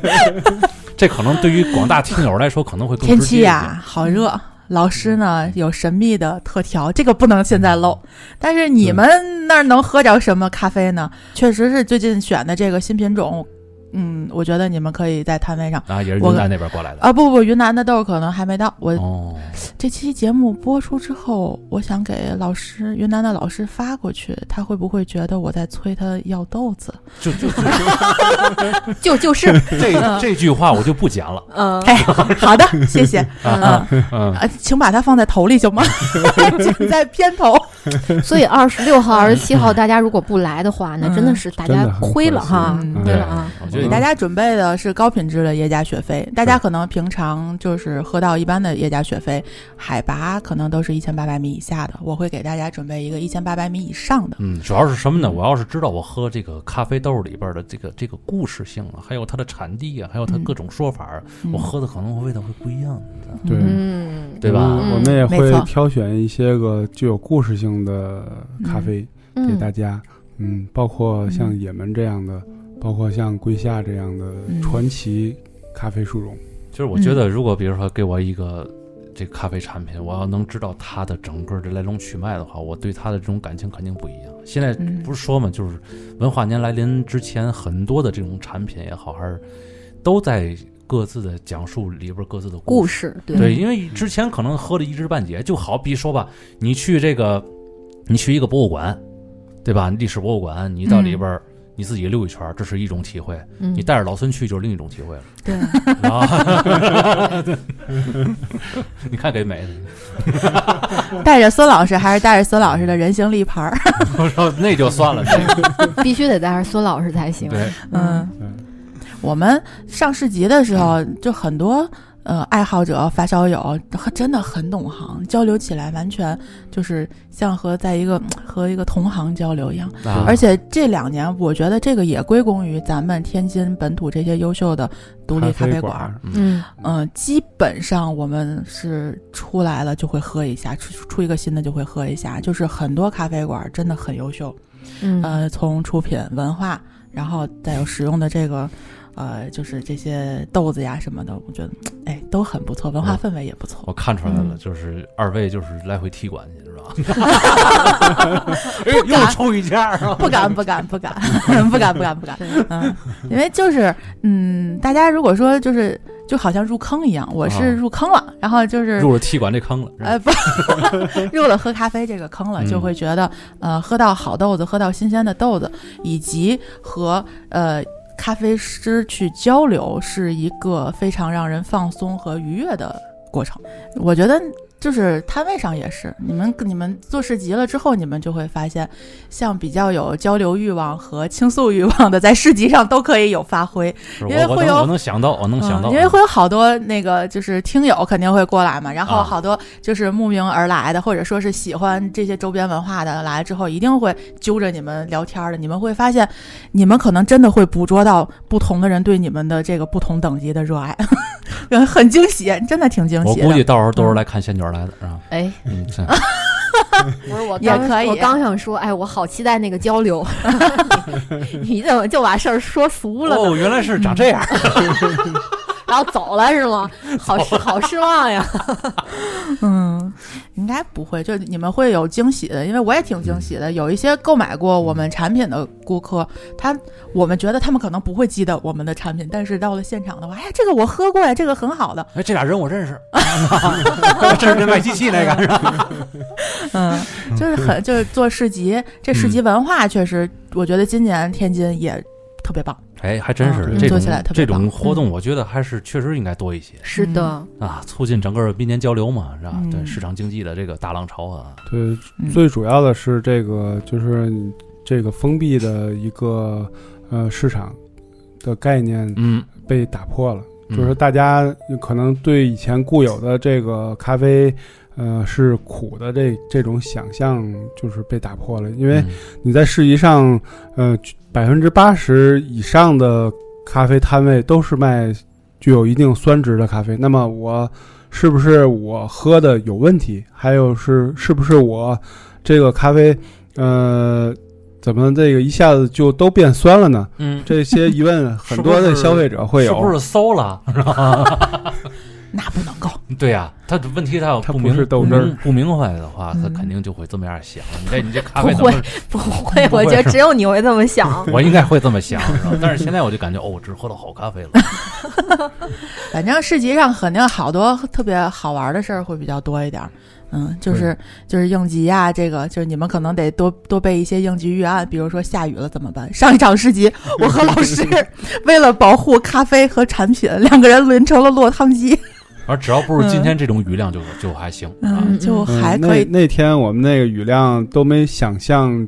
这可能对于广大听友来说可能会更天气呀、好热。老师呢有神秘的特调，这个不能现在漏。但是你们那儿能喝着什么咖啡呢？确实是最近选的这个新品种，嗯，我觉得你们可以在摊位上啊，也是云南那边过来的啊，不不，云南的豆可能还没到。我哦，这期节目播出之后，我想给老师云南的老师发过去，他会不会觉得我在催他要豆子？就就就 就是这这句话我就不讲了。嗯，哎，好的，谢谢。嗯嗯啊，请把它放在头里行吗？请 在片头。所以二十六号、二十七号大家如果不来的话，那真的是大家亏了哈，嗯亏了啊！我觉得给大家准备的是高品质的耶加雪菲，大家可能平常就是喝到一般的耶加雪菲，海拔可能都是一千八百米以下的，我会给大家准备一个一千八百米以上的。嗯，主要是什么呢？我要是知道我喝这个咖啡豆里边的这个这个故事性啊，还有它的产地啊，还有它各种说法，嗯。我喝的可能味道会不一样。对嗯，对吧？我们也会挑选一些个具有故事性的咖啡给嗯大家，嗯，包括像也门这样的，包括像桂夏这样的嗯传奇咖啡树种。就是我觉得，如果比如说给我一个这咖啡产品，我要能知道它的整个的来龙去脉的话，我对它的这种感情肯定不一样。现在嗯不是说嘛，就是文化年来临之前，很多的这种产品也好，还是都在各自的讲述里边各自的故事。事对对，因为之前可能喝的一知半解，就好比说吧，你去这个，你去一个博物馆，对吧？历史博物馆，你到里边儿、你自己溜一圈，这是一种体会；嗯。你带着老孙去，就是另一种体会了。对，啊，你看给美。的，带着孙老师还是带着孙老师的人形立牌儿？我说那就算了，那个。必须得带着孙老师才行。对，嗯。嗯，我们上市集的时候，就很多呃爱好者、发烧友，真的很懂行，交流起来完全就是像和在一个 和一个同行交流一样。啊而且这两年，我觉得这个也归功于咱们天津本土这些优秀的独立咖啡馆儿。嗯嗯嗯，基本上我们是出来了就会喝一下，出出一个新的就会喝一下，就是很多咖啡馆儿真的很优秀。嗯呃，从出品、文化，然后再有使用的这个，呃，就是这些豆子呀什么的，我觉得，哎，都很不错，文化嗯氛围也不错。我看出来了，嗯就是二位就是来回踢馆去是吧？哎，又抽一件是吧？不敢，不敢，不敢，不敢，不敢，不敢。嗯，因为就是，嗯，大家如果说就是，就好像入坑一样，我啊是入坑了，然后就是入了踢馆这坑了，是吧呃，不，入了喝咖啡这个坑了，嗯就会觉得，呃，喝到好豆子，喝到新鲜的豆子，以及和呃咖啡师去交流，是一个非常让人放松和愉悦的过程。我觉得。就是摊位上也是，你们你们做市集了之后，你们就会发现，像比较有交流欲望和倾诉欲望的，在市集上都可以有发挥。因为会有我我能想到，我能想到，嗯，因为会有好多那个就是听友肯定会过来嘛，然后啊好多就是慕名而来的，或者说是喜欢这些周边文化的，来了之后一定会揪着你们聊天的。你们会发现，你们可能真的会捕捉到不同的人对你们的这个不同等级的热爱，很惊喜，真的挺惊喜。我估计到时候都是来看仙女来的，是吧？哎，嗯，是 不是我刚也可以我刚想说，哎，我好期待那个交流，你怎么就把事儿说俗了？哦，原来是长这样，然后走了是吗？好失好失望呀！嗯，应该不会，就你们会有惊喜的，因为我也挺惊喜的。有一些购买过我们产品的顾客，他我们觉得他们可能不会记得我们的产品，但是到了现场的话，哎，这个我喝过呀，这个很好的，哎，这俩人我认识，这是那卖机器那个，是吧？嗯，就是很就是做市集，这市集文化确实，我觉得今年天津也特别棒。哎，还真是嗯这种做起来特别这种活动，我觉得还是确实应该多一些是的，啊，促进整个民间交流嘛，是吧？嗯。对市场经济的这个大浪潮啊，对，嗯。最主要的是这个就是这个封闭的一个呃市场的概念嗯，被打破了，嗯。就是大家可能对以前固有的这个咖啡。呃，是苦的这这种想象就是被打破了，因为嗯。你在市集上，呃，百分之八十以上的咖啡摊位都是卖具有一定酸值的咖啡。那么我是不是我喝的有问题？还有是是不是我这个咖啡，呃，怎么这个一下子就都变酸了呢？嗯，这些疑问很多的消费者会有。是不是馊了？那不能够，对呀，他问题他要他不不明是豆汁儿不明不明白的话，他嗯肯定就会这么样想。你这 你这咖啡？不会，不会我觉得只有你会这么想。我应该会这么想，但是现在我就感觉，哦，我只喝到好咖啡了。反正市集上肯定好多特别好玩的事儿会比较多一点儿。嗯，就是就是应急呀、这个就是你们可能得多多备一些应急预案，比如说下雨了怎么办？上一场市集，我和老师为了保护咖啡和产品，两个人轮成了落汤鸡，而只要不是今天这种雨量就，就还行啊。嗯，就嗯还可以那那天我们那个雨量都没想象，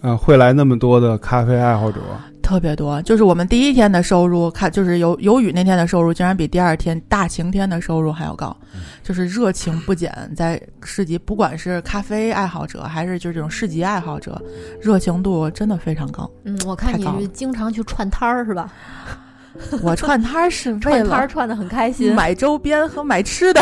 呃，会来那么多的咖啡爱好者。特别多。就是我们第一天的收入，看就是有有雨那天的收入，竟然比第二天大晴天的收入还要高嗯，就是热情不减，在市集，不管是咖啡爱好者还是就是这种市集爱好者，热情度真的非常高。嗯，我看你经常去串摊儿是吧？我串摊儿是为串摊儿了串的很开心。买周边和买吃的。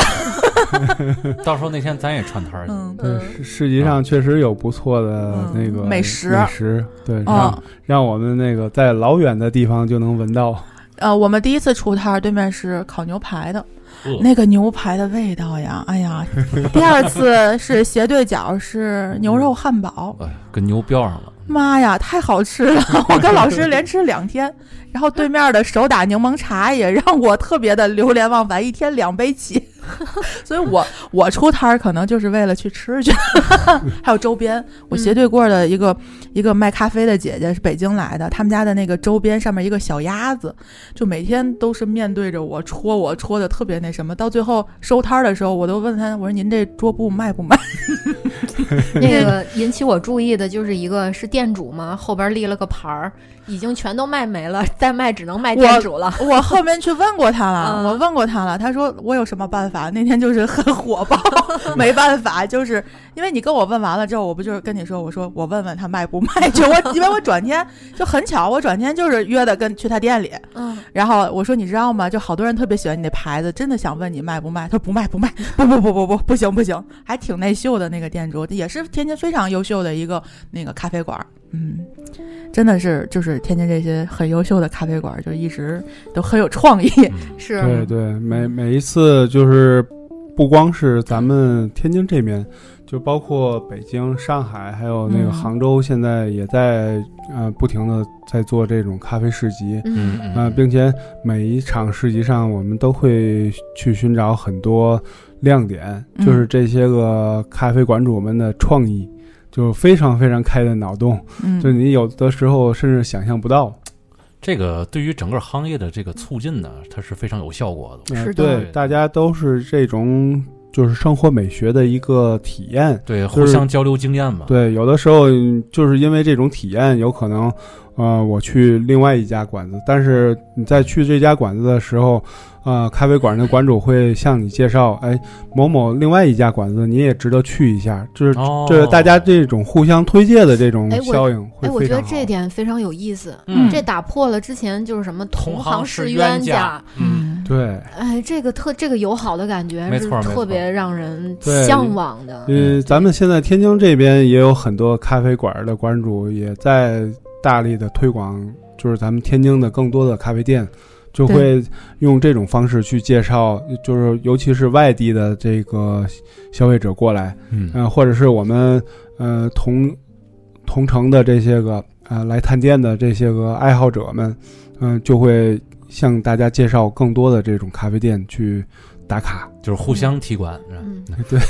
到时候那天咱也串摊儿去。嗯对，嗯市市集上确实有不错的嗯那个美食美食对，嗯让让我们那个在老远的地方就能闻到。呃，我们第一次出摊儿，对面是烤牛排的，呃那个牛排的味道呀，哎呀！第二次是斜对角是牛肉汉堡，哎，跟牛标上了。妈呀，太好吃了！我跟老师连吃两天，然后对面的手打柠檬茶也 让我特别的流连忘返，一天两杯起。所以我我出摊儿可能就是为了去吃去，还有周边。我斜对过的一个、一个卖咖啡的姐姐是北京来的，他们家的那个周边上面一个小鸭子，就每天都是面对着我戳我，戳的特别那什么。到最后收摊儿的时候，我都问他，我说您这桌布卖不卖？那个引起我注意的就是一个是店主嘛，后边立了个牌儿，已经全都卖没了，再卖只能卖店主了。我后面去问过他了，嗯我问过他了，他说我有什么办法？那天就是很火爆，没办法，就是因为你跟我问完了之后，我不就是跟你说，我说我问问他卖不卖？就我因为我转天就很巧，我转天就是约的跟去他店里，嗯，然后我说你知道吗？就好多人特别喜欢你那牌子，真的想问你卖不卖？他说不卖不卖，不不不不不不行不行，还挺内秀的那个店主，也是天津非常优秀的一个那个咖啡馆，嗯。真的是，就是天津这些很优秀的咖啡馆，就一直都很有创意。嗯 是，对对，每每一次就是不光是咱们天津这边，就包括北京、上海，还有那个嗯杭州，现在也在呃不停的在做这种咖啡市集。嗯嗯呃，并且每一场市集上，我们都会去寻找很多亮点，嗯就是这些个咖啡馆主们的创意，就非常非常开的脑洞，嗯，就你有的时候甚至想象不到。这个对于整个行业的这个促进呢，它是非常有效果的。呃是的对，大家都是这种就是生活美学的一个体验。对，互相交流经验嘛。对，有的时候嗯就是因为这种体验，有可能，呃，我去另外一家馆子，但是你在去这家馆子的时候，呃，咖啡馆的馆主会向你介绍，哎，某某另外一家馆子你也值得去一下，就是哦，这大家这种互相推介的这种效应会哎，我觉得。这点非常有意思，嗯这打破了之前就是什么同行是冤家。嗯，嗯，对，哎，这个特这个友好的感觉是没错特别让人向往的。嗯，咱们现在天津这边也有很多咖啡馆的馆主也在大力的推广，就是咱们天津的更多的咖啡店，就会用这种方式去介绍，就是尤其是外地的这个消费者过来，嗯。嗯、或者是我们呃同同城的这些个呃来探店的这些个爱好者们，嗯、就会向大家介绍更多的这种咖啡店去打卡。就是互相踢馆，是吧？嗯，就是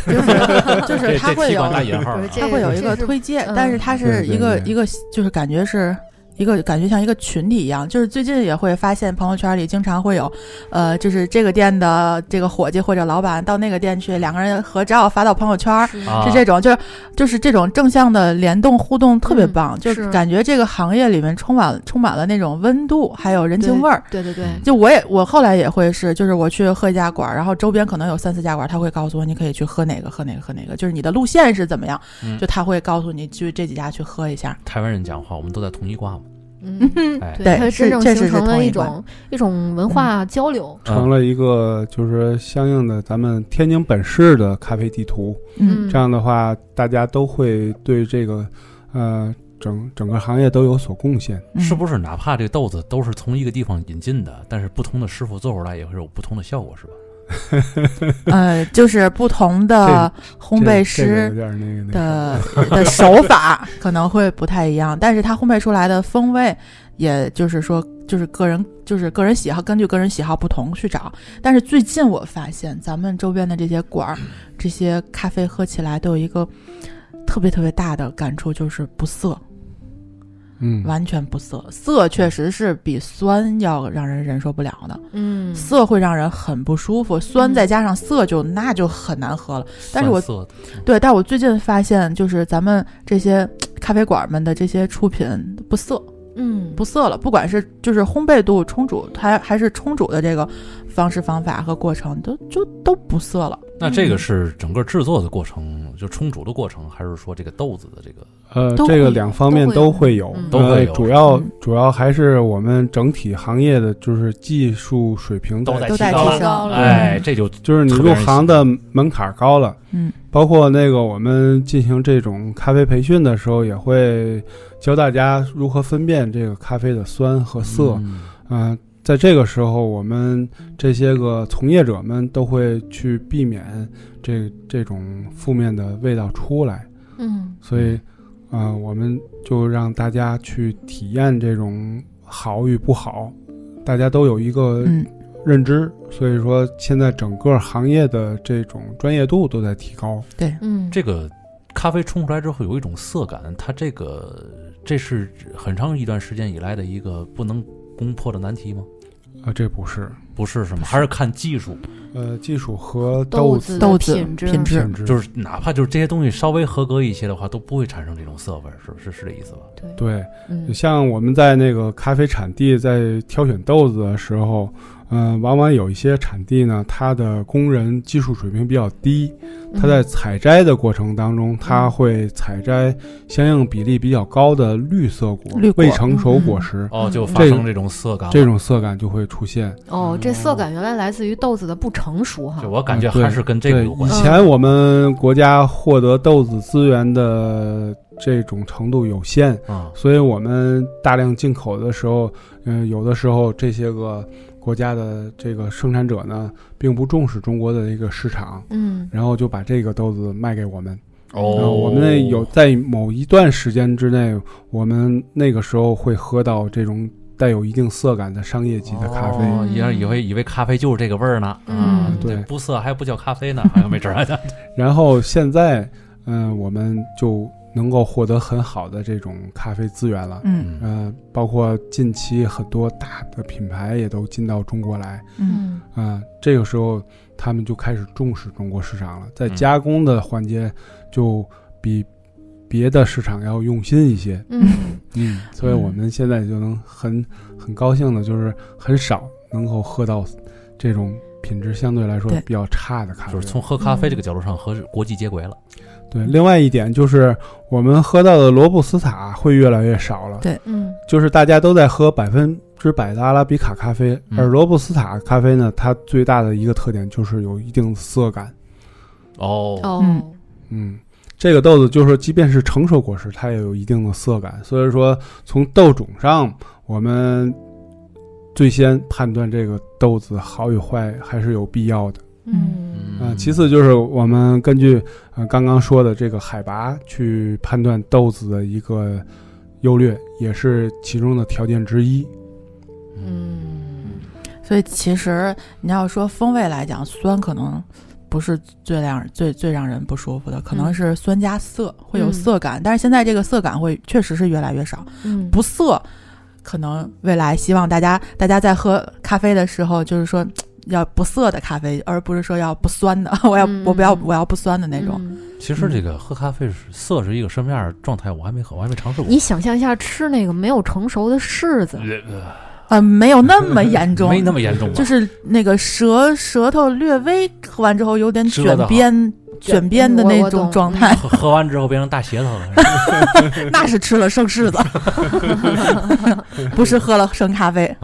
就是他会有馆打引号啊。不是这它会有一个推荐嗯，但是它是对对对一个一个就是感觉是。一个感觉像一个群体一样，就是最近也会发现朋友圈里经常会有，呃，就是这个店的这个伙计或者老板到那个店去，两个人合照发到朋友圈，是这种，就是就是这种正向的联动互动特别嗯棒，就是是感觉这个行业里面充满充满了那种温度，还有人情味儿。对对对，嗯就我也我后来也会是，就是我去喝一家馆儿，然后周边可能有三四家馆儿，他会告诉我你可以去喝哪个喝哪个喝哪个，就是你的路线是怎么样，嗯就他会告诉你去这几家去喝一下。台湾人讲话，我们都在同一挂嘛。嗯，哎，对，对它真正是确实是形成了一种一种文化交流。成了一个就是相应的咱们天津本市的咖啡地图，嗯，这样的话，大家都会对这个呃整整个行业都有所贡献。嗯是不是哪怕这个豆子都是从一个地方引进的，但是不同的师傅做出来也会有不同的效果，是吧？呃，就是不同的烘焙师的的手法可能会不太一样，但是它烘焙出来的风味，也就是说，就是个人就是个人喜好，根据个人喜好不同去找。但是最近我发现，咱们周边的这些馆儿，这些咖啡喝起来都有一个特别特别大的感触，就是不涩。嗯，完全不涩，涩确实是比酸要让人忍受不了的。嗯，涩会让人很不舒服，酸再加上涩就那就很难喝了。但是我对，但我最近发现，就是咱们这些咖啡馆们的这些出品不涩，嗯，不涩了。不管是就是烘焙度、冲煮，它还是冲煮的这个方式方法和过程，都就都不涩了。那这个是整个制作的过程，就冲煮的过程，还是说这个豆子的这个？呃，这个两方面都会有，都会有。主要主要还是我们整体行业的就是技术水平都在提高了。哎，这就就是你入行的门槛高了。嗯，包括那个我们进行这种咖啡培训的时候，也会教大家如何分辨这个咖啡的酸和涩。嗯。在这个时候，我们这些个从业者们都会去避免这这种负面的味道出来。嗯，所以，呃，我们就让大家去体验这种好与不好，大家都有一个认知。所以说，现在整个行业的这种专业度都在提高。对，嗯，这个咖啡冲出来之后有一种涩感，它这个这是很长一段时间以来的一个不能攻破的难题吗？啊，这不是，不是什么，还是看技术。呃，技术和豆子豆子品质品质，就是哪怕就是这些东西稍微合格一些的话，都不会产生这种涩味，是是是这意思吧？对对，像我们在那个咖啡产地在挑选豆子的时候。嗯，往往有一些产地呢，它的工人技术水平比较低，它在采摘的过程当中，它会采摘相应比例比较高的绿色果、未成熟果实，哦，就发生这种色感，这种色感就会出现。哦，这色感原来来自于豆子的不成熟哈。就我感觉还是跟这个有关。以前我们国家获得豆子资源的这种程度有限啊，所以我们大量进口的时候，嗯，有的时候这些个。国家的这个生产者呢，并不重视中国的一个市场，嗯，然后就把这个豆子卖给我们。哦，我们那有在某一段时间之内，我们那个时候会喝到这种带有一定色感的商业级的咖啡。哦，以为以为咖啡就是这个味儿呢。嗯，对，不色还不叫咖啡呢，好像没准儿。然后现在，嗯，我们就。能够获得很好的这种咖啡资源了，嗯，呃，包括近期很多大的品牌也都进到中国来，嗯，啊，这个时候他们就开始重视中国市场了，在加工的环节就比别的市场要用心一些，嗯。嗯，所以我们现在就能很很高兴的，就是很少能够喝到这种品质相对来说比较差的咖啡，就是从喝咖啡这个角度上和国际接轨了。对，另外一点就是我们喝到的罗布斯塔会越来越少了。对，嗯，就是大家都在喝百分之百的阿拉比卡咖啡，而罗布斯塔咖啡呢，它最大的一个特点就是有一定的涩感。哦，哦，嗯，这个豆子就是，即便是成熟果实，它也有一定的涩感。所以说，从豆种上，我们最先判断这个豆子好与坏还是有必要的。嗯啊，其次就是我们根据呃刚刚说的这个海拔去判断豆子的一个优劣，也是其中的条件之一。嗯，所以其实你要说风味来讲，酸可能不是最让最最让人不舒服的，可能是酸加涩会有涩感，但是现在这个涩感会确实是越来越少。嗯，不涩，可能未来希望大家大家在喝咖啡的时候，就是说。要不涩的咖啡，而不是说要不酸的。我要我不要我要不酸的那种。其实这个喝咖啡是涩是一个什么样的状态？我还没喝，我还没尝试过。你想象一下，吃那个没有成熟的柿子，呃，没有那么 严重，没那么严重，就是那个舌舌头略微喝完之后有点卷边卷边的那种状态。喝完之后变成大舌头了，那是吃了生柿子，不是喝了生咖啡。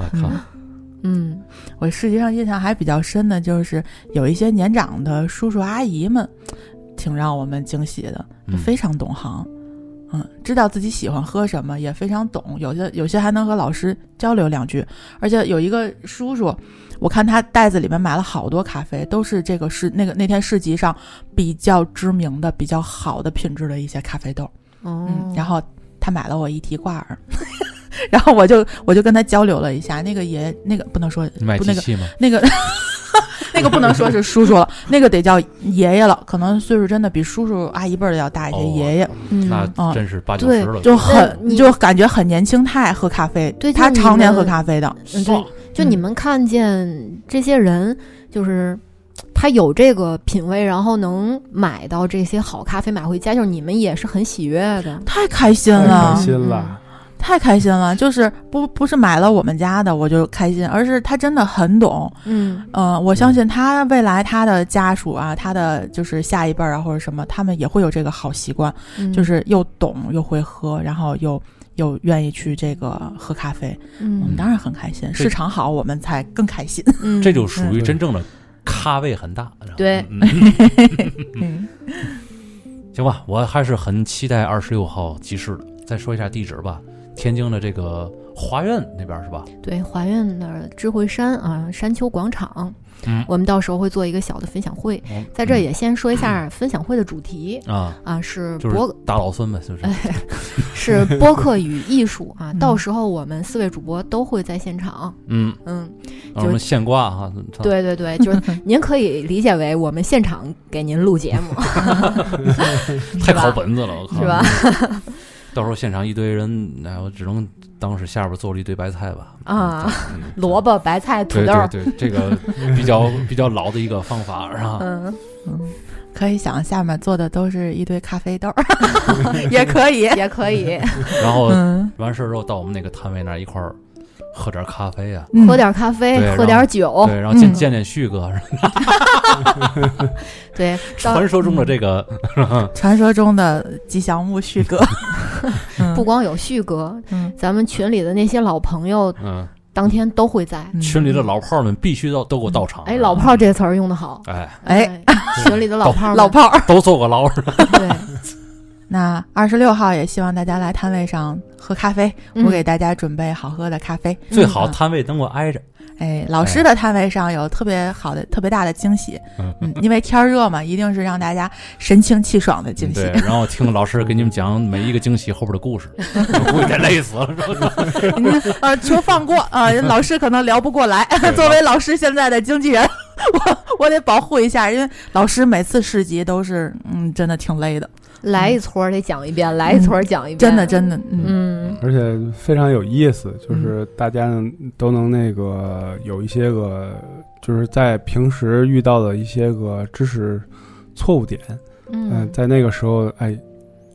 嗯，我实际上印象还比较深的，就是有一些年长的叔叔阿姨们，挺让我们惊喜的，非常懂行嗯，知道自己喜欢喝什么，也非常懂，有些有些还能和老师交流两句。而且有一个叔叔，我看他袋子里面买了好多咖啡，都是这个市那个那天市集上比较知名的、比较好的品质的一些咖啡豆。哦，嗯，然后他买了我一提挂耳，然后我就我就跟他交流了一下，那个爷那个不能说买不那个机器吗？那个那个不能说是叔叔了，那个得叫爷爷了，可能岁数真的比叔叔阿姨辈儿的要大一些。哦爷爷嗯那嗯真是八九对十了，就很你就感觉很年轻态，喝咖啡，对他常年喝咖啡的，嗯对，就你们看见这些人，就是他有这个品味，然后能买到这些好咖啡买回家，就是你们也是很喜悦的。太开心太了开，心嗯了。太开心了。就是不不是买了我们家的我就开心，而是他真的很懂。嗯嗯、我相信他未来他的家属啊，他的就是下一辈儿啊或者什么，他们也会有这个好习惯，嗯，就是又懂又会喝，然后又又愿意去这个喝咖啡。我们嗯当然很开心，市场好我们才更开心。嗯，这就属于嗯真正的咖位很大。对 嗯，行吧，我还是很期待二十六号集市的。再说一下地址吧，天津的这个华苑那边是吧？对华苑的智慧山啊，山丘广场，嗯我们到时候会做一个小的分享会。嗯在这也先说一下分享会的主题啊，啊，是就是博打老孙呗，是哎是？是播客与艺术啊。嗯到时候我们四位主播都会在现场。嗯，嗯，让我们现挂哈。对对对，就是 您可以理解为我们现场给您录节目，太考本子了，我靠，是吧？到时候现场一堆人，那，我只能当时下边做了一堆白菜吧。啊嗯，萝卜、白菜、土豆对，对对，这个比较比较老的一个方法，是吧？嗯，嗯，可以想下面做的都是一堆咖啡豆儿，也可以。也可以然后嗯，完事儿之后到我们那个摊位那儿一块儿喝点咖啡啊，嗯。喝点咖啡，喝点酒，对，然后见嗯。见见旭哥，对，传说中的这个 传说中的吉祥物旭哥。嗯。不光有旭哥，嗯。咱们群里的那些老朋友嗯，当天都会在。嗯。群里的老炮儿们必须都都给我到场。哎，老炮儿这词儿用的好，哎，哎，群里的老炮儿，老炮儿。都坐过牢是吧？对，那二十六号也希望大家来摊位上喝咖啡，嗯我给大家准备好喝的咖啡。最好嗯摊位能给我挨着。哎，老师的摊位上有特别好的、特别大的惊喜。嗯嗯，因为天热嘛，一定是让大家神清气爽的惊喜对。，然后听老师给你们讲每一个惊喜后边的故事，我估计得累死了，是吧？呃，求放过啊、人 老师可能聊不过来。作为老师现在的经纪人，我我得保护一下，因为老师每次市集都是，嗯，真的挺累的，来一撮儿得讲一遍，来一撮儿讲一遍，真的真的，嗯嗯而且非常有意思，就是大家都能那个有一些个，就是在平时遇到的一些个知识错误点，嗯、嗯，在那个时候，哎，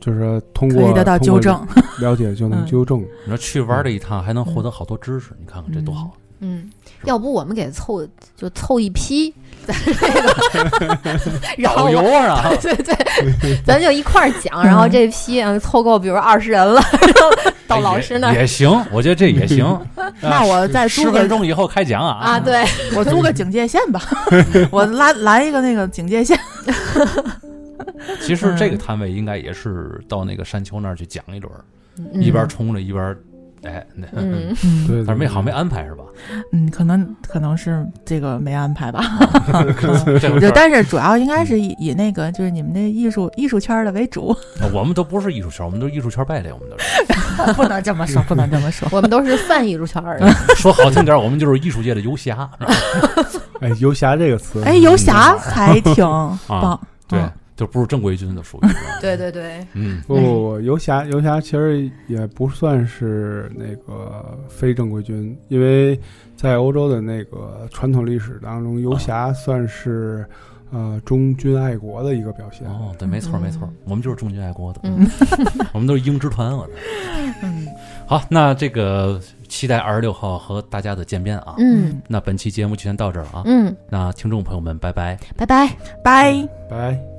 就是说通过可以得到纠正。了解就能嗯纠正。你说去玩这一趟还能获得好多知识，你看看这多好。嗯，要不我们给凑就凑一批，咱这个，然后导游啊，对对，咱就一块儿讲，然后这批嗯凑够，比如二十人了，然后到老师那儿也也行，我觉得这也行。那我再十分钟以后开讲啊啊，对，我租个警戒线吧，我拉来一个那个警戒线。其实这个摊位应该也是到那个山丘那儿去讲一轮一边冲着一边，哎，那嗯，嗯对，但是没好没安排是吧？嗯，可能可能是这个没安排吧。但是主要应该是以以那个就是你们那艺术艺术圈的为主，我们都不是艺术圈，我们都是艺术圈败类，我们都是。不能这么说，不能这么说。我们都是泛艺术圈儿的，说好听点儿，我们就是艺术界的游侠。哎，游侠这个词，哎，游侠还挺棒，对嗯，就不是正规军的属于。对对对，嗯，不不不，游侠游侠其实也不算是那个非正规军，因为在欧洲的那个传统历史当中，游侠算是呃忠君爱国的一个表现。哦，对，没错嗯没错，我们就是忠君爱国的，嗯 我们都是鹰之团。我的嗯好，那这个期待二十六号和大家的见面啊。嗯那本期节目就先到这儿啊。嗯，那听众朋友们，拜拜。拜拜。拜。拜。